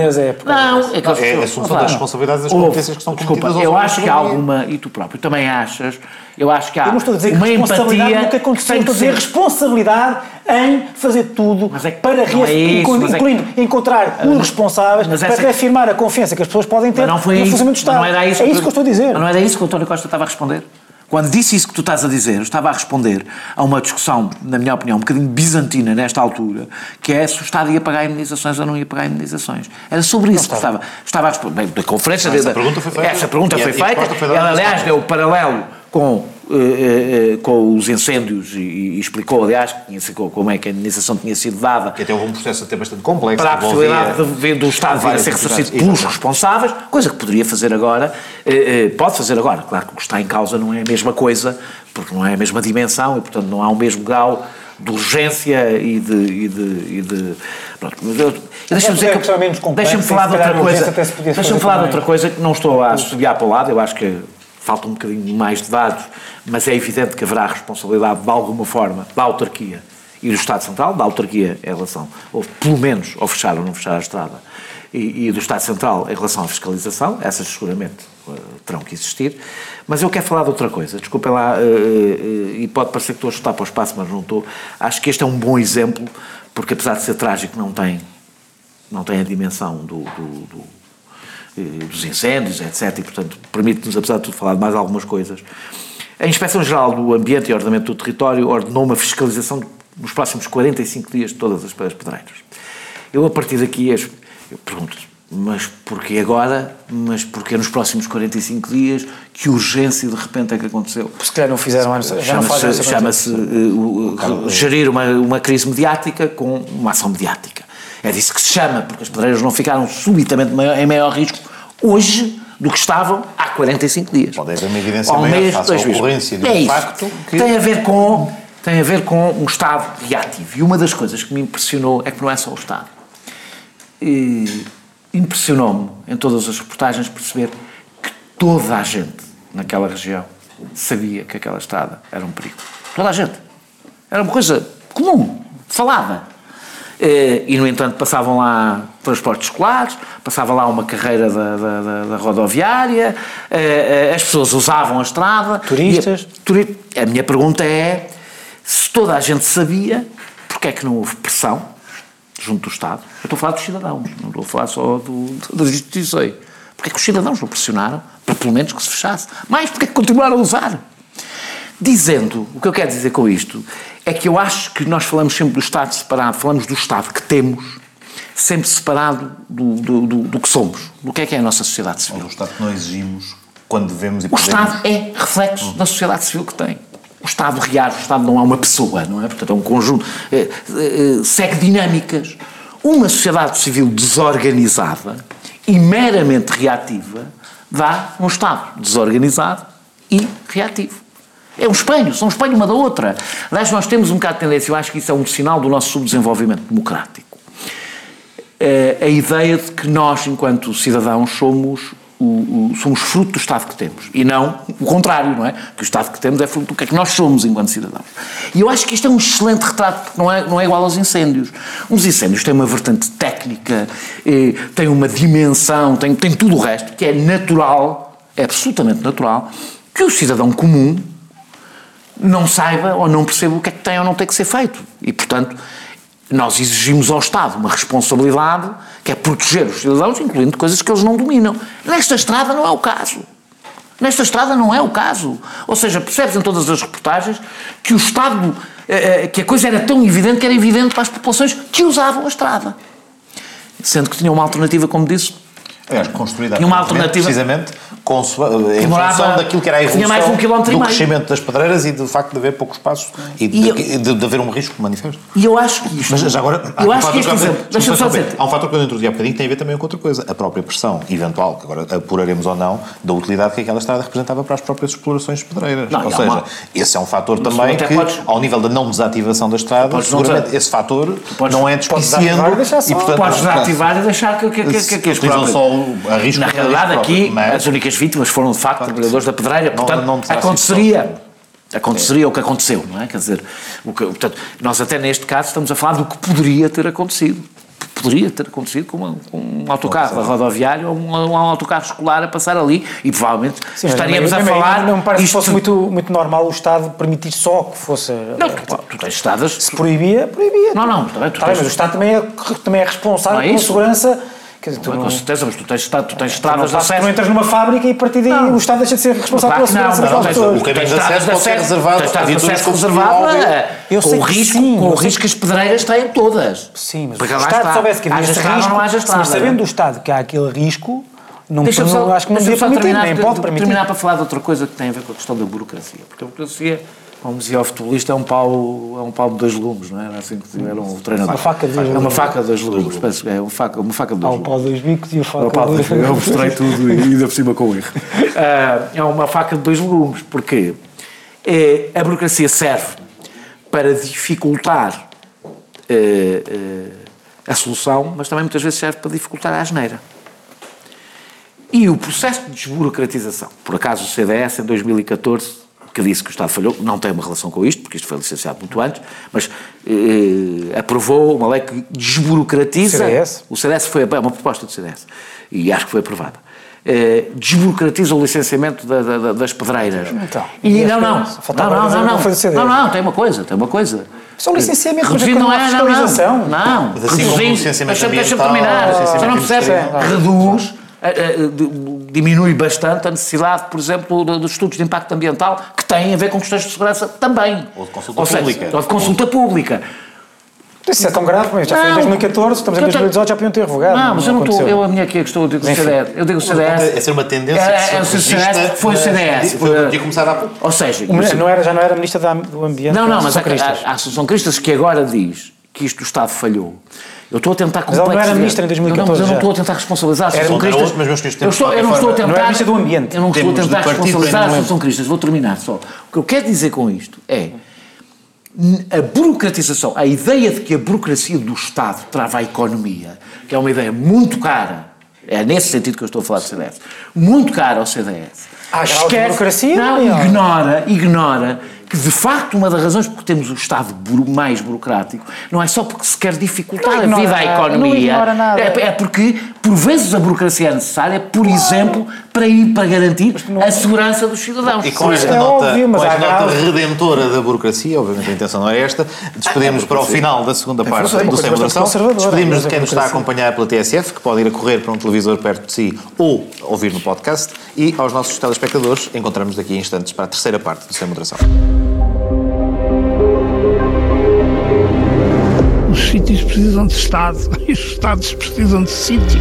é que É a as assunção das responsabilidades das competências que estão desculpa, Eu acho que há alguma. E tu próprio também achas. Eu acho que há Eu não estou a dizer que uma empatia. que aconteceu, tem estou a que dizer responsabilidade em fazer tudo Mas é que para não é isso, inclu- mas é que- incluindo encontrar os responsáveis mas para reafirmar a confiança que as pessoas podem ter Mas não foi no isso. funcionamento do Estado. não era isso é isso que eu estou a dizer. Mas não era isso que o António Costa estava a responder? Quando disse isso que tu estás a dizer, eu estava a responder a uma discussão, na minha opinião, um bocadinho bizantina nesta altura, que é se o Estado ia pagar indenizações ou não ia pagar indenizações. Era sobre isso que estava, estava a responder. Bem, da conferência... Essa da- pergunta foi feita. Essa pergunta E foi e feita. foi Ela, aliás, deu o paralelo com, com os incêndios e, explicou, aliás, como é que a indenização tinha sido dada Que até houve um processo até bastante complexo. para a possibilidade de, do Estado vir a ser ressarcido pelos responsáveis, coisa que poderia fazer agora, eh, eh, pode fazer agora. Claro que o que está em causa não é a mesma coisa, porque não é a mesma dimensão e, portanto, não há o mesmo grau de urgência e de. E de, e de pronto, Deixa-me dizer é que- complexos deixa-me falar de outra coisa. Deixa-me falar de outra coisa que não estou a assobiar para o lado, eu acho que falta um bocadinho mais de dados, mas é evidente que haverá responsabilidade de alguma forma da autarquia e do Estado Central, da autarquia em relação, ou pelo menos ao fechar ou não fechar a estrada, e, e do Estado Central em relação à fiscalização, essas seguramente eh, terão que existir, mas eu quero falar de outra coisa, desculpem lá, eh, eh, e pode parecer que estou a chutar para o espaço, mas não estou, acho que este é um bom exemplo, porque apesar de ser trágico, não tem, não tem a dimensão do- do- do, dos incêndios, etc. E, portanto, permite-nos, apesar de tudo, falar de mais algumas coisas. A Inspeção-Geral do Ambiente e Ordenamento do Território ordenou uma fiscalização nos próximos 45 dias de todas as pedreiras. Eu, a partir daqui, eu pergunto mas porquê agora? Mas porquê nos próximos 45 dias? Que urgência de repente é que aconteceu? Se calhar não fizeram antes, já não fazem Chama-se eh, gerir uma, uma crise mediática com uma ação mediática. É disso que se chama, porque as pedreiras não ficaram subitamente maior- em maior risco hoje do que estavam há 45 dias. Pode haver uma evidência Ao maior face à ocorrência de é facto que- Tem a ver com tem a ver com um Estado reativo. E uma das coisas que me impressionou é que não é só o Estado. Impressionou-me, em todas as reportagens, perceber que toda a gente naquela região sabia que aquela estrada era um perigo. Toda a gente. Era uma coisa comum, falada. Eh, E, no entanto, passavam lá transportes escolares, passava lá uma carreira da, da- da- da rodoviária, eh, eh, as pessoas usavam a estrada. Turistas. A, turi- a minha pergunta é: se toda a gente sabia, porquê é que não houve pressão junto do Estado? Eu estou a falar dos cidadãos, não estou a falar só do, das instituições. Porquê é que os cidadãos não pressionaram para pelo menos que se fechasse? Mais, porquê é que continuaram a usar? Dizendo, o que eu quero dizer com isto é que eu acho que nós falamos sempre do Estado separado, falamos do Estado que temos, sempre separado do, do, do, do que somos, do que é que é a nossa sociedade civil. O Estado que não exigimos quando devemos e O podemos. Estado é reflexo da sociedade civil que tem. O Estado reage, o Estado não é uma pessoa, não é? Portanto, é um conjunto. é, é, segue dinâmicas. Uma sociedade civil desorganizada e meramente reativa dá um Estado desorganizado e reativo. É um espelho, são um espelho uma da outra. Aliás, nós temos um bocado de tendência, eu acho que isso é um sinal do nosso subdesenvolvimento democrático. É a ideia de que nós, enquanto cidadãos, somos o, o- somos fruto do Estado que temos. E não o contrário, não é? Que o Estado que temos é fruto do que é que nós somos enquanto cidadãos. E eu acho que isto é um excelente retrato, porque não é, não é igual aos incêndios. Os incêndios têm uma vertente técnica, eh, têm uma dimensão, têm, têm tudo o resto, que é natural, é absolutamente natural, que o cidadão comum não saiba ou não perceba o que é que tem ou não tem que ser feito. E, portanto, nós exigimos ao Estado uma responsabilidade que é proteger os cidadãos, incluindo coisas que eles não dominam. Nesta estrada não é o caso. Nesta estrada não é o caso. Ou seja, percebes em todas as reportagens que o Estado, eh, eh, que a coisa era tão evidente que era evidente para as populações que usavam a estrada. Sendo que tinham uma alternativa, como disse, Aliás, construída E uma alternativa- precisamente em demorava- função daquilo que era a evolução um do meio. crescimento das pedreiras e do facto de haver pouco espaço e de, E de- de haver um risco manifesto. e eu acho que isto. Mas já agora, eu um acho fator que este eu- exemplo. Deixa-me só dizer. Há um fator que eu introduzi há bocadinho que tem a ver também com outra coisa. A própria pressão eventual, que agora apuraremos ou não, da utilidade que aquela estrada representava para as próprias explorações pedreiras. Não, ou seja, uma- esse é um fator Mas também que, podes- ao nível da não desativação da estrada, seguramente esse fator podes- não é podes despiciando desativar e deixar só. portanto, Podes desativar e deixar que, Utilizam só a risco Na realidade, aqui, as únicas vítimas foram, de facto, trabalhadores da pedreira. Não- Portanto, não aconteceria. Aconteceria o que aconteceu, não é? Quer dizer, o que, portanto, nós até neste caso estamos a falar do que poderia ter acontecido. Poderia ter acontecido com, uma- com um autocarro da rodoviária ou um, um autocarro escolar a passar ali e provavelmente Sim, estaríamos a falar. Não me parece que isto- fosse muito, muito normal o Estado permitir só que fosse. Não, tu, tu tens estradas. Se proibia, proibia. Não, não, também tu Tá tens- mas o Estado também é, também é responsável é pela segurança. Quer dizer, tu Não não, com certeza, mas tu tens, tu tens tu não, estradas de tu acesso. não entras numa fábrica e a partir daí Não. o Estado deixa de ser responsável pela não, segurança não, pessoas. o caminho de acesso pode ser reservado tens a estradas de acesso Eu com o risco, sim, com o risco que as pedreiras têm todas. Sim, mas Porque se o Estado soubesse que havia haja esse risco, não haja estrada. mas sabendo do Estado que há aquele risco, não, Deixa-me não- só, acho que não devia só permitir, terminar, nem pode de- permitir. terminar para falar de outra coisa que tem a ver com a questão da burocracia. Porque a burocracia, como dizia o futebolista, é um pau, é um pau de dois legumes, não é? Era assim que era um treinador. Uma faca de dois É uma faca de dois penso, É uma faca, uma faca de Há dois o legumes. pau dos bicos e o É faca uma pau de- dos- Eu mostrei tudo e ainda por cima com erro. Ah, é uma faca de dois legumes. Porquê? É, a burocracia serve para dificultar eh, eh, a solução, mas também muitas vezes serve para dificultar a asneira. E o processo de desburocratização, por acaso o CDS em 2014, que disse que o Estado falhou, não tem uma relação com isto, porque isto foi licenciado muito antes, mas eh, aprovou uma lei que desburocratiza. CDS? O CDS foi é uma proposta do CDS e acho que foi aprovada. Eh, desburocratiza o licenciamento da- da- da- das pedreiras. Então, e e não, não, não, não, não, não, não não, não, tem uma coisa, tem uma coisa. Só o licenciamento, mas Reduzir é não é, a não, não, fiscalização. não. Assim o licenciamento deixa-me terminar. o licenciamento Você não percebe? Reduz, eh, eh, de- diminui bastante a necessidade, por exemplo, dos estudos de impacto ambiental que têm a ver com questões de segurança também. Ou de consulta seja, pública. Ou de consulta pública. Isso é tão grave, mas já foi em Não. 2014, estamos em Eu tenho- 2018, já podiam ter revogado. Não, mas eu não estou. Eu, a minha aqui é que estou, eu digo Enfim. CDS. Eu digo o CDS. É ser uma tendência É, que é, se o CDS registra foi o CDS. Foi o que tinha começado há Ou seja, O não era, já não era ministra da- do Ambiente. Não, não, mas a, Cristas. a, a Associação Cristas que agora diz que isto do Estado falhou. Eu estou a tentar Mas ela não era complexizar- ministra em 2014 Não, mas eu não estou a tentar responsabilizar a Associação um Cristas. outro, mas meus eu, estou, eu não estou a tentar. não é ministra do Ambiente. Eu não estou a tentar responsabilizar a é- Associação Cristas. Vou terminar só. O que eu quero dizer com isto é a burocratização, a ideia de que a burocracia do Estado trava a economia, que é uma ideia muito cara, é nesse sentido que eu estou a falar do CDS, muito cara ao CDS. De burocracia, não, ignora, ignora que de facto uma das razões porque temos o Estado buro- mais burocrático não é só porque se quer dificultar a vida à economia. É, é porque por vezes a burocracia é necessária, por exemplo, para ir para garantir a segurança dos cidadãos. E com esta é nota, óbvio, com esta nota graus. redentora da burocracia, obviamente a intenção não é esta, despedimos para o final da segunda parte uma do Sem Moderação. Despedimos de a quem nos está a acompanhar pela TSF, que pode ir a correr para um televisor perto de si ou ouvir no podcast. E aos nossos telespectadores, encontramos daqui a instantes para a terceira parte do Sem Moderação. Os sítios precisam de Estado e os Estados precisam de sítio.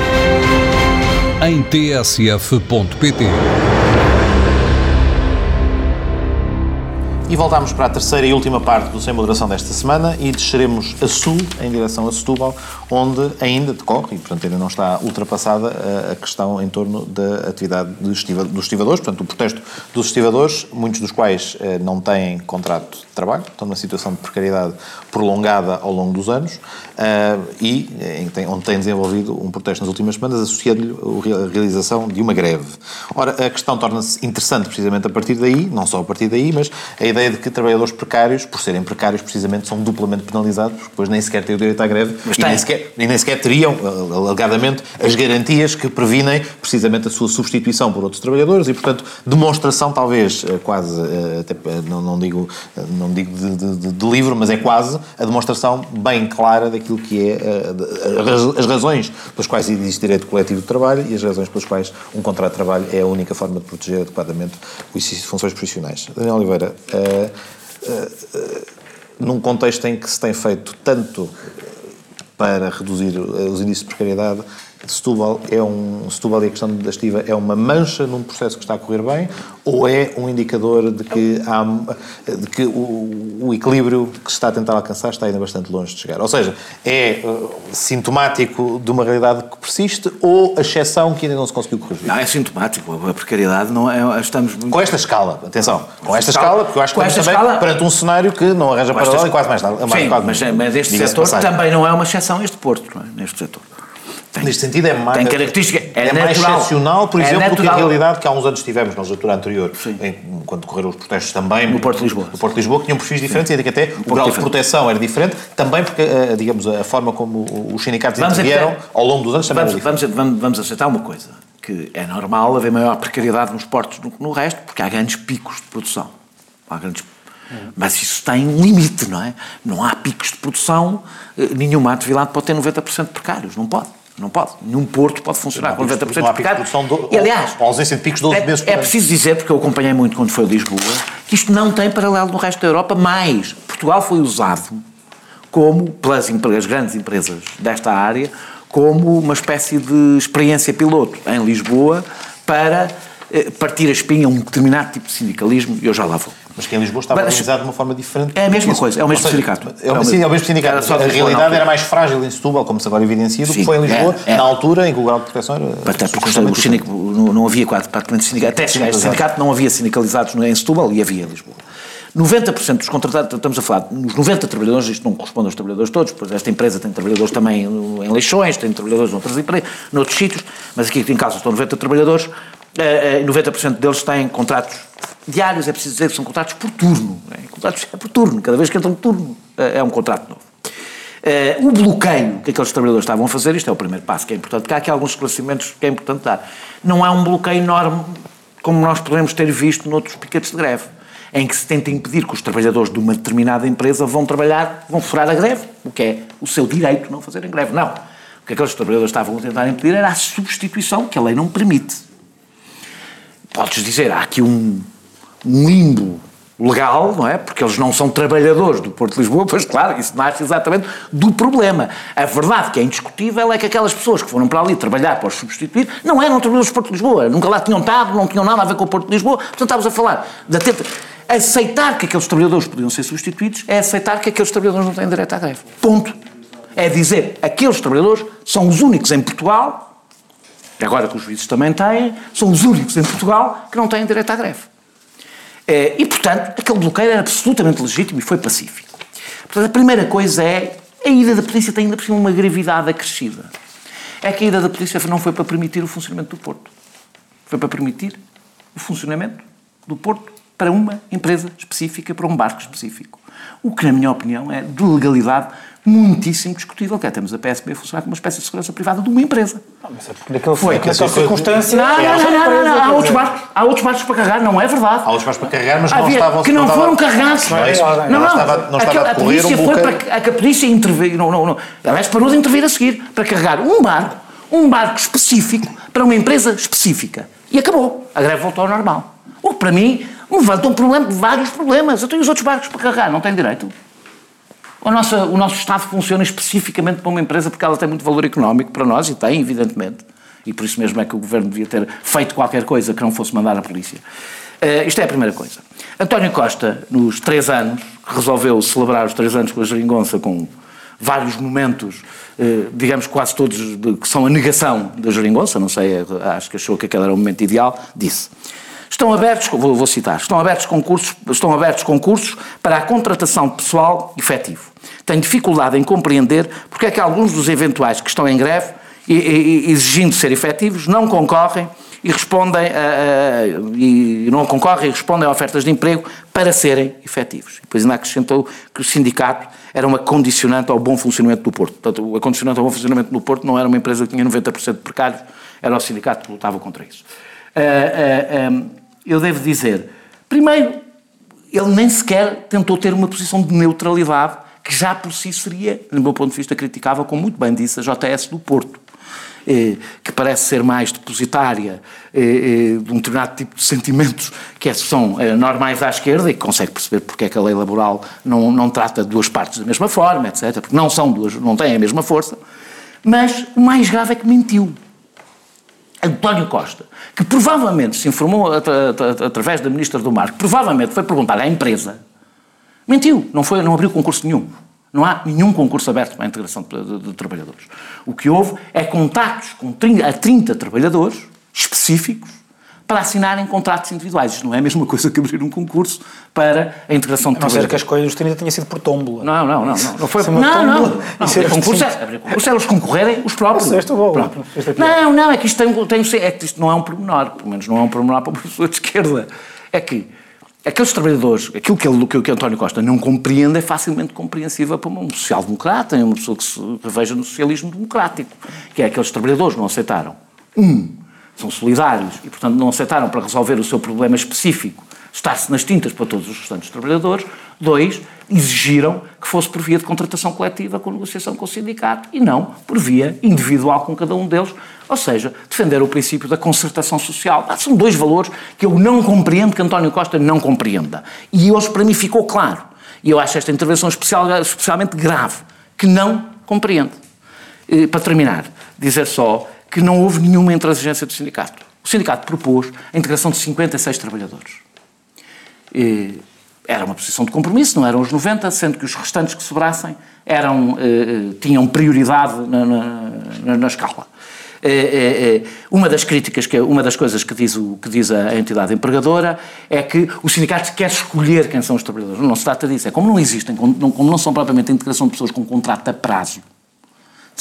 em tsf.pt. E voltamos para a terceira e última parte do Sem Moderação desta semana e desceremos a sul, em direção a Setúbal, onde ainda decorre, e portanto ainda não está ultrapassada, a- questão em torno da atividade dos estiva- dos estivadores, portanto o protesto dos estivadores, muitos dos quais eh, não têm contrato de trabalho, estão numa situação de precariedade prolongada ao longo dos anos eh, e eh, onde tem desenvolvido um protesto nas últimas semanas, associando-lhe a realização de uma greve. Ora, a questão torna-se interessante precisamente a partir daí, não só a partir daí, mas a ideia de que trabalhadores precários, por serem precários precisamente, são duplamente penalizados, porque depois nem sequer têm o direito à greve e nem, sequer, e nem sequer teriam, eh, alegadamente, as garantias que previnem precisamente a sua substituição por outros trabalhadores e, portanto, demonstração talvez eh, quase, eh, até, não, não digo, não digo de, de- de- livro, mas é quase a demonstração bem clara daquilo que é as- razões pelas quais existe direito coletivo de trabalho e as razões pelas quais um contrato de trabalho é a única forma de proteger adequadamente o exercício de funções profissionais. Daniel Oliveira, num contexto em que se tem feito tanto para reduzir eh, os índices de precariedade, Setúbal, é um, Setúbal e a questão da estiva é uma mancha num processo que está a correr bem ou é um indicador de que, há, de que o, o equilíbrio que se está a tentar alcançar está ainda bastante longe de chegar? Ou seja, é eh, sintomático de uma realidade que persiste ou a exceção que ainda não se conseguiu corrigir? Não, é sintomático. A precariedade não é. Estamos muito... Com esta escala, atenção, com esta escala- escala, porque eu acho que estamos também escala- perante um cenário que não arranja Com esta- paralelo e quase mais nada. mais- Sim, quase- mas, mas este setor também não é uma exceção este Porto, não é? Neste setor. Tem, Neste sentido é mais, tem característica. É, é mais natural. excepcional, por É exemplo, do que a natural. realidade que há uns anos tivemos na legislatura anterior, em, quando decorreram os protestos também No Porto de Lisboa. no Porto de Lisboa, que tinham perfis diferentes e que até o Porto grau de proteção era diferente, também porque, eh, digamos, a forma como os sindicatos Vamos intervieram aceitar- ao longo dos anos também vamos, era diferente. vamos, vamos, vamos aceitar uma coisa, que é normal haver maior precariedade nos portos do que no resto, porque há grandes picos de produção. Há grandes... Mas isso tem um limite, não é? Não há picos de produção, eh, nenhuma atividade pode ter 90% de precários, não pode. Não pode. Nenhum porto pode funcionar com Não há 90% picos- de produção do- E aliás, ou ausência de picos de 12 é, meses por é preciso dizer, porque eu acompanhei muito quando foi a Lisboa, que isto não tem paralelo no resto da Europa, mas Portugal foi usado como, pelas empre- as grandes empresas desta área, como uma espécie de experiência piloto em Lisboa para eh, partir a espinha a um determinado tipo de sindicalismo, e eu já lá vou. Mas que em Lisboa estava Mas- organizado de uma forma diferente. É a mesma coisa, é o mesmo seja, sindicato. É o, mesmo- sim, é o mesmo sindicato. Era só a realidade era mais frágil em Setúbal, como se agora evidencia, do que foi em Lisboa, é, é. na altura em que o grau de proteção era. Até porque o sindic- não, não havia quase praticamente sindicato. Até chegar sindicato não havia sindicalizados em Setúbal e havia em Lisboa. 90% dos contratados, estamos a falar, nos 90 trabalhadores, isto não corresponde aos trabalhadores todos, pois esta empresa tem trabalhadores também em Leixões, tem trabalhadores noutras empresas, noutros sítios, mas aqui em casa estão 90 trabalhadores, eh, eh, 90% deles têm contratos diários, é preciso dizer que são contratos por turno. É, contratos é por turno, cada vez que entra um turno eh, é um contrato novo. Eh, o bloqueio que aqueles trabalhadores estavam a fazer, isto é o primeiro passo que é importante, porque há aqui alguns esclarecimentos que é importante dar. Não é um bloqueio enorme como nós podemos ter visto noutros piquetes de greve, em que se tenta impedir que os trabalhadores de uma determinada empresa vão trabalhar, vão furar a greve, o que é o seu direito não fazerem greve. Não. O que aqueles trabalhadores estavam a tentar impedir era a substituição, que a lei não permite. Podes dizer, há aqui um, um limbo legal, não é? Porque eles não são trabalhadores do Porto de Lisboa, pois claro, isso nasce exatamente do problema. A verdade que é indiscutível é que aquelas pessoas que foram para ali trabalhar para os substituir não eram trabalhadores do Porto de Lisboa, nunca lá tinham estado, não tinham nada a ver com o Porto de Lisboa, portanto estávamos a falar da tenta... Aceitar que aqueles trabalhadores podiam ser substituídos é aceitar que aqueles trabalhadores não têm direito à greve. Ponto. É dizer, aqueles trabalhadores são os únicos em Portugal, agora que os juízes também têm, são os únicos em Portugal que não têm direito à greve. Eh, E, portanto, aquele bloqueio era absolutamente legítimo e foi pacífico. Portanto, a primeira coisa é a ida da polícia tem ainda por cima uma gravidade acrescida. É que a ida da polícia não foi para permitir o funcionamento do Porto. Foi para permitir o funcionamento do Porto para uma empresa específica, para um barco específico. O que, na minha opinião, é de legalidade muitíssimo discutível, que é temos a PSP a funcionar como uma espécie de segurança privada de uma empresa. Naquele, Foi. naquela circunstância. Não, é não, essa não, não, empresa, não, há outros barcos, há outros barcos para carregar, não é verdade. Há outros barcos para carregar, mas não Havia- estavam... que não estava- foram carregados. Não é isso? Não, não, estava, não estava a polícia um foi para, a, que a polícia interveio, não, não, não, aliás, parou de intervir a seguir, para carregar um barco, um barco específico, para uma empresa específica. E acabou. A greve voltou ao normal. O que, para mim, levanta um problema, vários problemas. Eu tenho os outros barcos para carregar, não têm direito. O nosso, o nosso Estado funciona especificamente para uma empresa porque ela tem muito valor económico para nós, e tem, evidentemente. E por isso mesmo é que o Governo devia ter feito qualquer coisa que não fosse mandar a polícia. Eh, isto é a primeira coisa. António Costa, nos três anos, resolveu celebrar os três anos com a geringonça com vários momentos, eh, digamos quase todos, de- que são a negação da geringonça, não sei, eh, acho que achou que aquele era o momento ideal, disse. Estão abertos, vou, vou citar, estão abertos concursos, estão abertos concursos para a contratação de pessoal efetivo. Tenho dificuldade em compreender porque é que alguns dos eventuais que estão em greve, e- e- exigindo ser efetivos, não concorrem e respondem a, a- e não concorrem e respondem a ofertas de emprego para serem efetivos. E depois ainda acrescentou que o sindicato era uma condicionante ao bom funcionamento do Porto. Portanto, a condicionante ao bom funcionamento do Porto não era uma empresa que tinha 90% de precários, era o sindicato que lutava contra isso. Ah, ah, ah, eu devo dizer, primeiro, ele nem sequer tentou ter uma posição de neutralidade que já por si seria, do meu ponto de vista, criticável, como muito bem disse a JS do Porto, eh, que parece ser mais depositária eh, eh, de um determinado tipo de sentimentos que é- são normais à esquerda e que consegue perceber porque é que a lei laboral não, não trata duas partes da mesma forma, etc., porque não são duas, não têm a mesma força. Mas o mais grave é que mentiu. António Costa, que provavelmente se informou atra- atra- através da Ministra do Mar, que provavelmente foi perguntar à empresa, mentiu, não, foi, não abriu concurso nenhum. Não há nenhum concurso aberto para a integração de, de- de trabalhadores. O que houve é contactos com 30, a 30 trabalhadores específicos para assinarem contratos individuais. Isto não é a mesma coisa que abrir um concurso para a integração de A não ser que a trabalhadores. escolha dos 30 tenha sido por tómbola. Não, não, não, não. Não foi. Isso Não, é uma não. não. É Abrir concurso é, abrir concurso é eles concorrerem os próprios. Não estou bom. É piada. Não, não, é que isto tem, tem, é que isto não é um pormenor, pelo menos não é um pormenor para uma pessoa de esquerda. É que aqueles trabalhadores, aquilo que, ele, que, o que António Costa não compreende é facilmente compreensível para um social-democrata, uma pessoa que se reveja no socialismo democrático, que é aqueles trabalhadores não aceitaram. Um, são solidários e, portanto, não aceitaram para resolver o seu problema específico estar-se nas tintas para todos os restantes trabalhadores. Dois, exigiram que fosse por via de contratação coletiva com negociação com o sindicato e não por via individual com cada um deles, ou seja, defender o princípio da concertação social. Ah, São dois valores que eu não compreendo, que António Costa não compreenda. E hoje, para mim, ficou claro. E eu acho esta intervenção especial, especialmente grave, que não compreende. Eh, Para terminar, dizer só que não houve nenhuma intransigência do sindicato. O sindicato propôs a integração de 56 trabalhadores. Eh, Era uma posição de compromisso, não eram os 90, sendo que os restantes que sobrassem eram, eh, eh, tinham prioridade na, na- na- escala. Eh, eh, eh, Uma das críticas, que, uma das coisas que diz, o, que diz a entidade empregadora é que o sindicato quer escolher quem são os trabalhadores. Não se trata disso. É como não existem, como não, como não são propriamente a integração de pessoas com contrato a prazo,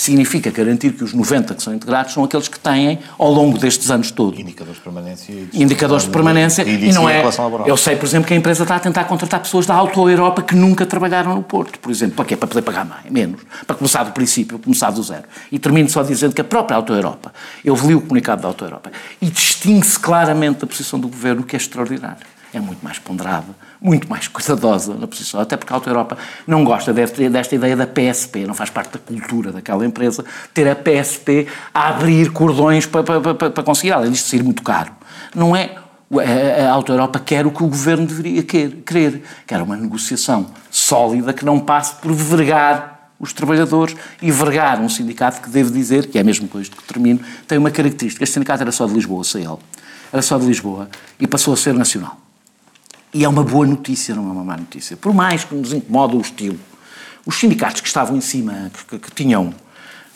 significa garantir que os 90 que são integrados são aqueles que têm, ao longo destes anos todos, Indicadores de permanência. e indicadores de permanência e, e não é. Eu sei, por exemplo, que a empresa está a tentar contratar pessoas da Auto Europa que nunca trabalharam no Porto, por exemplo. Para quê? Para poder pagar mais, menos. Para começar do princípio, começar do zero. E termino só dizendo que a própria Auto Europa, eu li o comunicado da Auto Europa, e distingue-se claramente da posição do governo, o que é extraordinário. É muito mais ponderada, muito mais cuidadosa na posição, até porque a Auto Europa não gosta desta, ideia da PSP, não faz parte da cultura daquela empresa, ter a PSP a abrir cordões para, para, para, para conseguir, além disto ser muito caro. Não é A, a Auto Europa quer o que o governo deveria querer, quer uma negociação sólida que não passe por vergar os trabalhadores e vergar um sindicato que, devo dizer, que é mesmo com isto que termino, tem uma característica. Este sindicato era só de Lisboa, ele, era só de Lisboa e passou a ser nacional. E é uma boa notícia, não é uma má notícia. Por mais que nos incomode o estilo. Os sindicatos que estavam em cima, que, que tinham,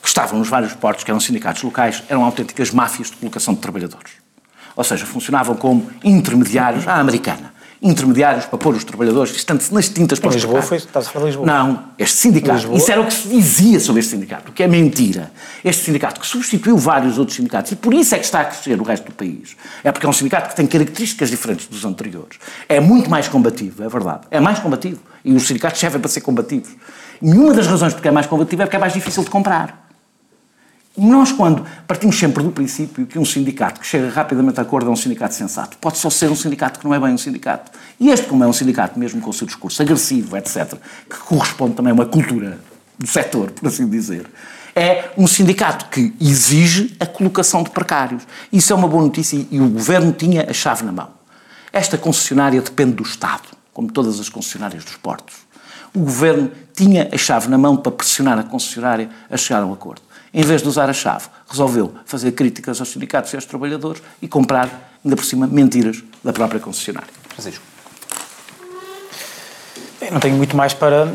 que estavam nos vários portos, que eram sindicatos locais, eram autênticas máfias de colocação de trabalhadores. Ou seja, funcionavam como intermediários à americana. Intermediários para pôr os trabalhadores, estando nas tintas para Em os Lisboa foi, estás a falar de Lisboa? Não, este sindicato. Lisboa? Isso era o que se dizia sobre este sindicato, o que é mentira. Este sindicato que substituiu vários outros sindicatos e por isso é que está a crescer o resto do país. É porque é um sindicato que tem características diferentes dos anteriores. É muito mais combativo, é verdade. É mais combativo. E os sindicatos servem para ser combativos. E uma das razões porque é mais combativo é porque é mais difícil de comprar. Nós, quando partimos sempre do princípio que um sindicato que chega rapidamente a acordo é um sindicato sensato, pode só ser um sindicato que não é bem um sindicato. E este, como é um sindicato, mesmo com o seu discurso agressivo, etc., que corresponde também a uma cultura do setor, por assim dizer, é um sindicato que exige a colocação de precários. Isso é uma boa notícia e o governo tinha a chave na mão. Esta concessionária depende do Estado, como todas as concessionárias dos portos. O governo tinha a chave na mão para pressionar a concessionária a chegar a um acordo. Em vez de usar a chave, resolveu fazer críticas aos sindicatos e aos trabalhadores e comprar, ainda por cima, mentiras da própria concessionária. Francisco. Eu não tenho muito mais para,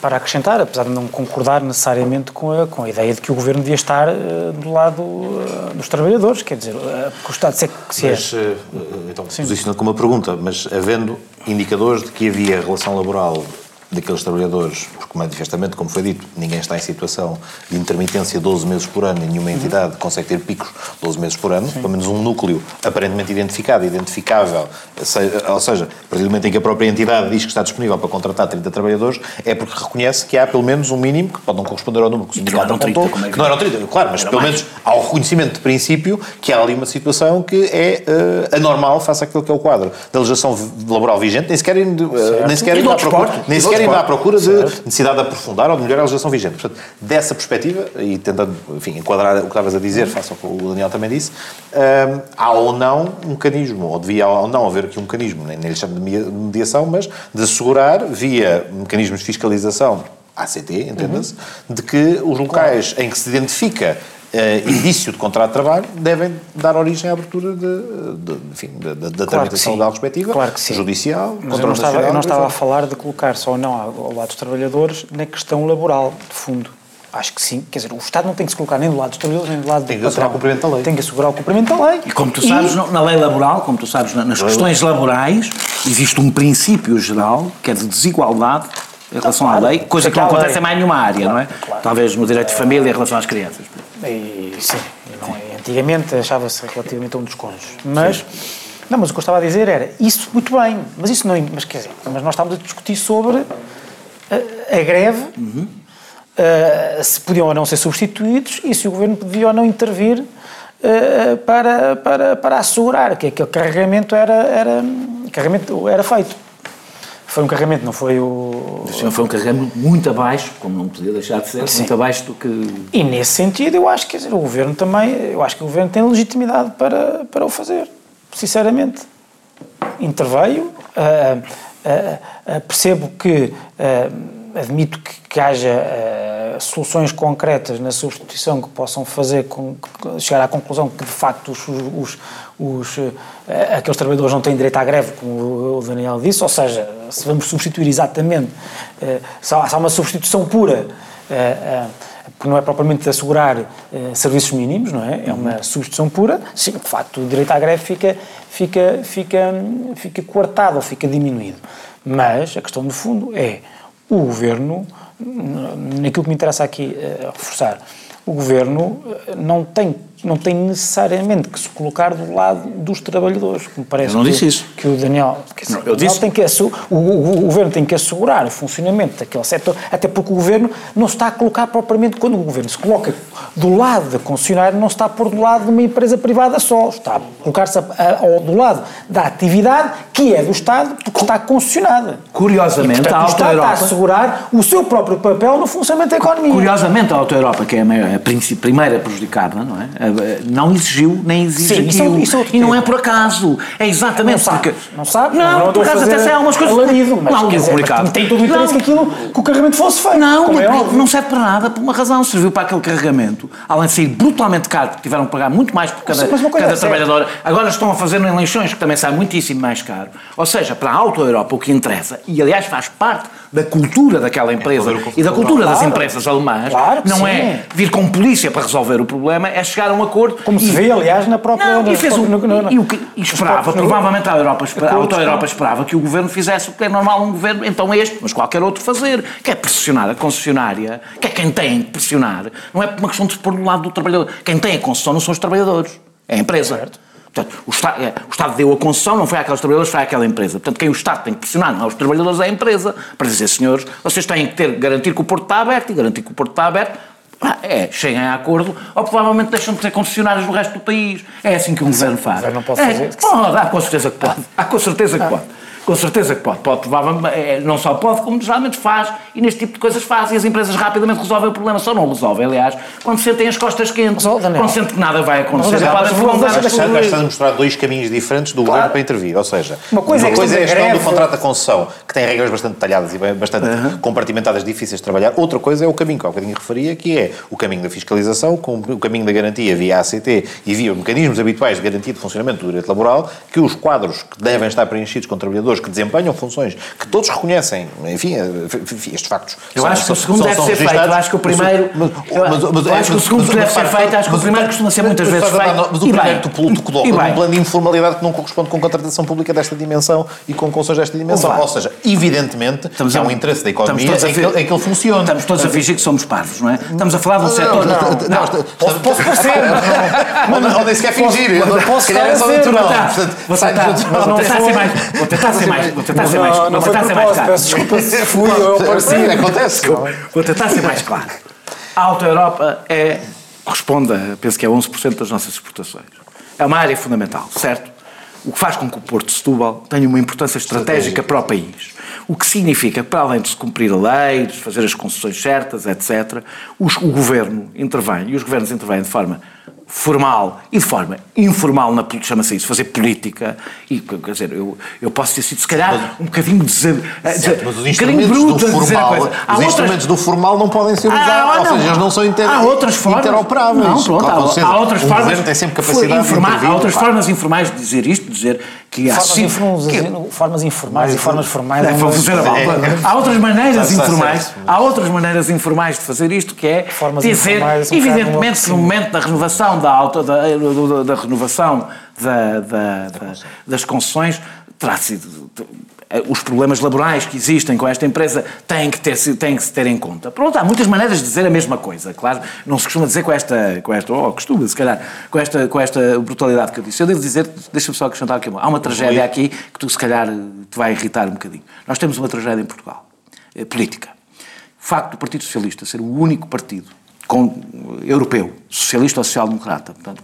para acrescentar, apesar de não concordar necessariamente com a, com a ideia de que o governo devia estar eh, do lado eh, dos trabalhadores, quer dizer, porque o Estado se é que se é. Mas, eh, então, posicionando com uma pergunta, mas havendo indicadores de que havia relação laboral daqueles trabalhadores, porque manifestamente, como foi dito, ninguém está em situação de intermitência 12 meses por ano e nenhuma entidade consegue ter picos 12 meses por ano, pelo menos um núcleo aparentemente identificado, identificável, ou seja, a partir do momento em que a própria entidade diz que está disponível para contratar 30 trabalhadores, é porque reconhece que há pelo menos um mínimo, que pode não corresponder ao número que o sindicato eram 30, apontou, é que não eram 30, claro, mas pelo mais. menos há o reconhecimento de princípio que há ali uma situação que é eh, anormal face àquilo que é o quadro da legislação laboral vigente, nem sequer, eh, nem sequer E do nem E sequer indo à procura de necessidade de aprofundar ou de melhorar a legislação vigente. Portanto, dessa perspectiva, e tentando enfim, enquadrar o que estavas a dizer, face ao que o Daniel também disse, hum, há ou não um mecanismo, ou devia ou não haver aqui um mecanismo, nem, nem lhe chamo de media- mediação, mas de assegurar, via mecanismos de fiscalização, ACT, entenda-se, de que os locais em que se identifica eh, indício de contrato de trabalho devem dar origem à abertura de, de, enfim, da, da, da Claro legal respectiva, Claro que sim. judicial, Mas eu não, estava, eu não estava a falar de colocar só ou não ao lado dos trabalhadores na questão laboral, de fundo. Acho que sim. Quer dizer, o Estado não tem que se colocar nem do lado dos trabalhadores, nem do lado Tem do que assegurar o cumprimento da lei. Tem que assegurar o cumprimento da lei. E como tu sabes, na lei laboral, como tu sabes, na- nas questões laborais, existe um princípio geral que é de desigualdade em relação à claro. lei, coisa que não acontece lei. em mais nenhuma área, não é? claro. Talvez no direito de família em relação às crianças. E, sim, não é- antigamente achava-se relativamente a um dos cônjuges. Mas, não, mas o que eu estava a dizer era, isso muito bem, mas isso não, mas quer dizer, mas nós estávamos a discutir sobre a, a greve, uh, se podiam ou não ser substituídos e se o governo podia ou não intervir uh, para, para, para assegurar que aquele carregamento era, era, carregamento era feito. Foi um carregamento, não foi o. Foi um carregamento muito abaixo, como não podia deixar de ser, Sim. muito abaixo do que. E nesse sentido, eu acho que dizer, o governo também, eu acho que o governo tem legitimidade para, para o fazer, sinceramente. Interveio, ah, ah, ah, percebo que, admito que, que haja soluções concretas na substituição que possam fazer com, chegar à conclusão que de facto os, os, os, aqueles trabalhadores não têm direito à greve, como o Daniel disse, ou seja, se vamos substituir exatamente, ah, se há uma substituição pura. ah, ah, porque não é propriamente de assegurar eh, serviços mínimos, não é? É uma substituição pura. Sim, de facto, o direito à greve fica, fica, fica, fica coartado ou fica diminuído. Mas a questão, no fundo, é o governo, naquilo que me interessa aqui eh, reforçar, o governo eh, não tem, não tem necessariamente que se colocar do lado dos trabalhadores, como parece Eu não que, disse isso. que o Daniel, que Não, eu Daniel disse- tem que o, o- o governo tem que assegurar o funcionamento daquele setor, até porque o governo não se está a colocar propriamente, quando o governo se coloca do lado da concessionária, não se está a pôr do lado de uma empresa privada só, está a colocar-se do lado da atividade que é do Estado, porque está concessionada. Curiosamente, e, portanto, a Auto Estado está a Europa. assegurar o seu próprio papel no funcionamento da economia. Curiosamente, a Auto Europa, que é a maior, a primeira prejudicada, não é? Não exigiu nem exige Sim, isso é- isso é e não é por acaso. É exatamente Não porque. não sabe, Não, não por acaso até sei algumas coisas. alarido, mas não, dizer, mas tem todo o interesse Não. que aquilo, que o carregamento fosse feito. Não, é não, não serve para nada, por uma razão. Serviu para aquele carregamento, além de sair brutalmente caro, porque tiveram que pagar muito mais por cada, cada é certa. trabalhador. Agora estão a fazer em leixões, que também sai muitíssimo mais caro. Ou seja, para a auto-Europa o que interessa, e aliás faz parte da cultura daquela empresa fazer o que- e da cultura das Claro. empresas alemãs, Claro não sim. é vir com polícia para resolver o problema, é chegar a um acordo. Como se e- vê, aliás, na própria... não, e, fez um, no- no- e, o que e esperava, provavelmente a, Europa, a auto-Europa esperava que o governo fizesse o que é normal um governo, então este, mas qualquer outro fazer, que é pressionar a concessionária, que é quem tem que pressionar, não é uma questão de se pôr do lado do trabalhador. Quem tem a concessão não são os trabalhadores, é a empresa. Portanto, o Estado, é, o Estado deu a concessão, não foi àqueles trabalhadores, foi àquela empresa. Portanto, quem o Estado tem que pressionar não é os trabalhadores, é a empresa, para dizer, senhores, vocês têm que ter, garantir que o Porto está aberto e garantir que o Porto está aberto ah, É, cheguem a acordo ou provavelmente deixam de ter concessionários no resto do país. É assim que o governo faz. governo não pode é, fazer. Pode, há com certeza que pode. Há com certeza que pode. Com certeza que pode. Pode, provavelmente, é, não só pode, como geralmente faz. E neste tipo de coisas faz. E as empresas rapidamente resolvem o problema. Só não resolvem, aliás, quando sentem as costas quentes. Ó, Daniel, quando sentem que nada vai acontecer. Mas, Daniel, podem mas prolongar as coisas. Estás a mostrar dois caminhos diferentes do governo para intervir. Ou seja, Uma coisa é a é a questão questão do greve. contrato da concessão, que tem regras bastante detalhadas e bastante compartimentadas, difíceis de trabalhar. Outra coisa é o caminho que há bocadinho referia, que é o caminho da fiscalização, com o caminho da garantia via ACT e via mecanismos habituais de garantia de funcionamento do direito laboral, que os quadros que devem estar preenchidos com trabalhadores que desempenham funções que todos reconhecem, enfim, eh, estes factos. Eu são- acho que o segundo são- deve são ser feito. Eu acho que o primeiro. Mas- eu- mas- mas- eu acho que o segundo deve ser feito. Acho que o primeiro costuma ser muitas vezes feito. Mas o primeiro tu bem. num plano de informalidade que não corresponde com contratação pública desta dimensão e com concessões desta dimensão. Ou seja, evidentemente, Estamos há a- um interesse da economia em que, ele- em que ele funcione. Estamos todos a fingir que somos parvos, não é? Estamos a falar de um setor. Posso, parecer, Ou nem sequer fingir. posso- é estar a dizer, natural. Vou tentar, ser mais, vou tentar ser mais, vou tentar ser mais, Não, não vou foi tentar ser mais claro. peço desculpa se fui eu parecido. Acontece. Vou tentar ser mais claro. A Alta Europa é, corresponde a, penso que é 11% das nossas exportações. É uma área fundamental, certo? O que faz com que o Porto de Setúbal tenha uma importância estratégica para o país. O que significa que, para além de se cumprir a lei, de fazer as concessões certas, etc., os- o governo intervém, e os governos intervêm de forma formal e de forma informal na política, chama-se isso, fazer política, e quer dizer, eu, eu posso ter sido se calhar um bocadinho desa- Certo, mas os um instrumentos bruto do formal, os outras- instrumentos do formal não podem ser Ah, usados, ou não. seja, eles não são inter, Há outras formas. interoperáveis. Não, pronto, há, há outras formas. tem sempre capacidade informa- de intervir. Há outras pá. formas informais de dizer isto, de dizer que há Formas, sim- informais, que- formas informais e formas formais. É, é. É. Há outras maneiras está informais, há outras maneiras informais de fazer isto, que é Formas dizer, informais, um evidentemente, no no momento da renovação da, auto, da, da- renovação da- da- da- das concessões, terá sido os problemas laborais que existem com esta empresa têm que, ter, têm que se ter em conta. Pronto, há muitas maneiras de dizer a mesma coisa, claro. Não se costuma dizer com esta, com esta ou costuma, se calhar, com esta, com esta brutalidade que eu disse. Eu devo dizer, deixa-me só acrescentar aqui. Há uma tragédia aqui que tu, se calhar, te vai irritar um bocadinho. Nós temos uma tragédia em Portugal, eh, política. O facto do Partido Socialista ser o único partido com, europeu, socialista ou social-democrata, portanto,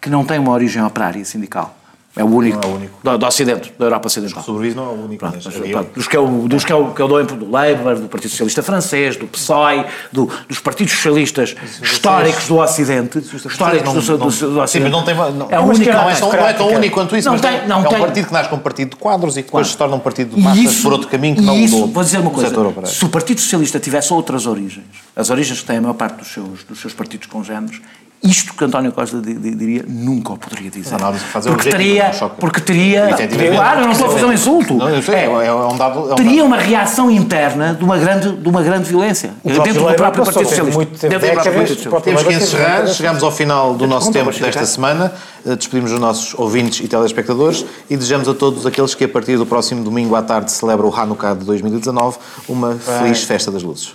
que não tem uma origem operária sindical. É o único, Não é o único. Do, do Ocidente, da Europa Ocidental. Sobrevive não é o único. Pronto, mas havia- pronto, dos, que eu, dos que eu, que eu dou exemplo do Labour, do Partido Socialista Francês, do PSOE, do- dos partidos socialistas históricos do Ocidente, históricos do, do, do Sim, Ocidente. mas não tem. Não, é único. não é tão, não é tão único quanto isso, Não mas tem- não é um tem. partido que nasce como partido de quadros e que depois Claro. se torna um partido de massas isso- por outro caminho que não isso, do, vou dizer uma coisa, se o Partido Socialista tivesse outras origens, as origens que tem a maior parte dos seus, dos seus partidos congêneros, isto que António Costa di- di- diria, nunca o poderia dizer. A análise que faz é porque teria, não choca. porque teria, claro, eu não estou a fazer um insulto. Não, eu sei, é, é um dado. É um teria dado. uma reação interna de uma grande, de uma grande violência próprio dentro do próprio Partido Socialista. muito- teve Dentro do próprio décadas, Partido o próprio Socialista. Temos que encerrar, chegamos ao final do nosso tempo desta semana. Eh, Despedimos os nossos ouvintes e telespectadores e desejamos a todos aqueles que a partir do próximo domingo à tarde celebram o Hanukkah de 2019 uma feliz festa das luzes.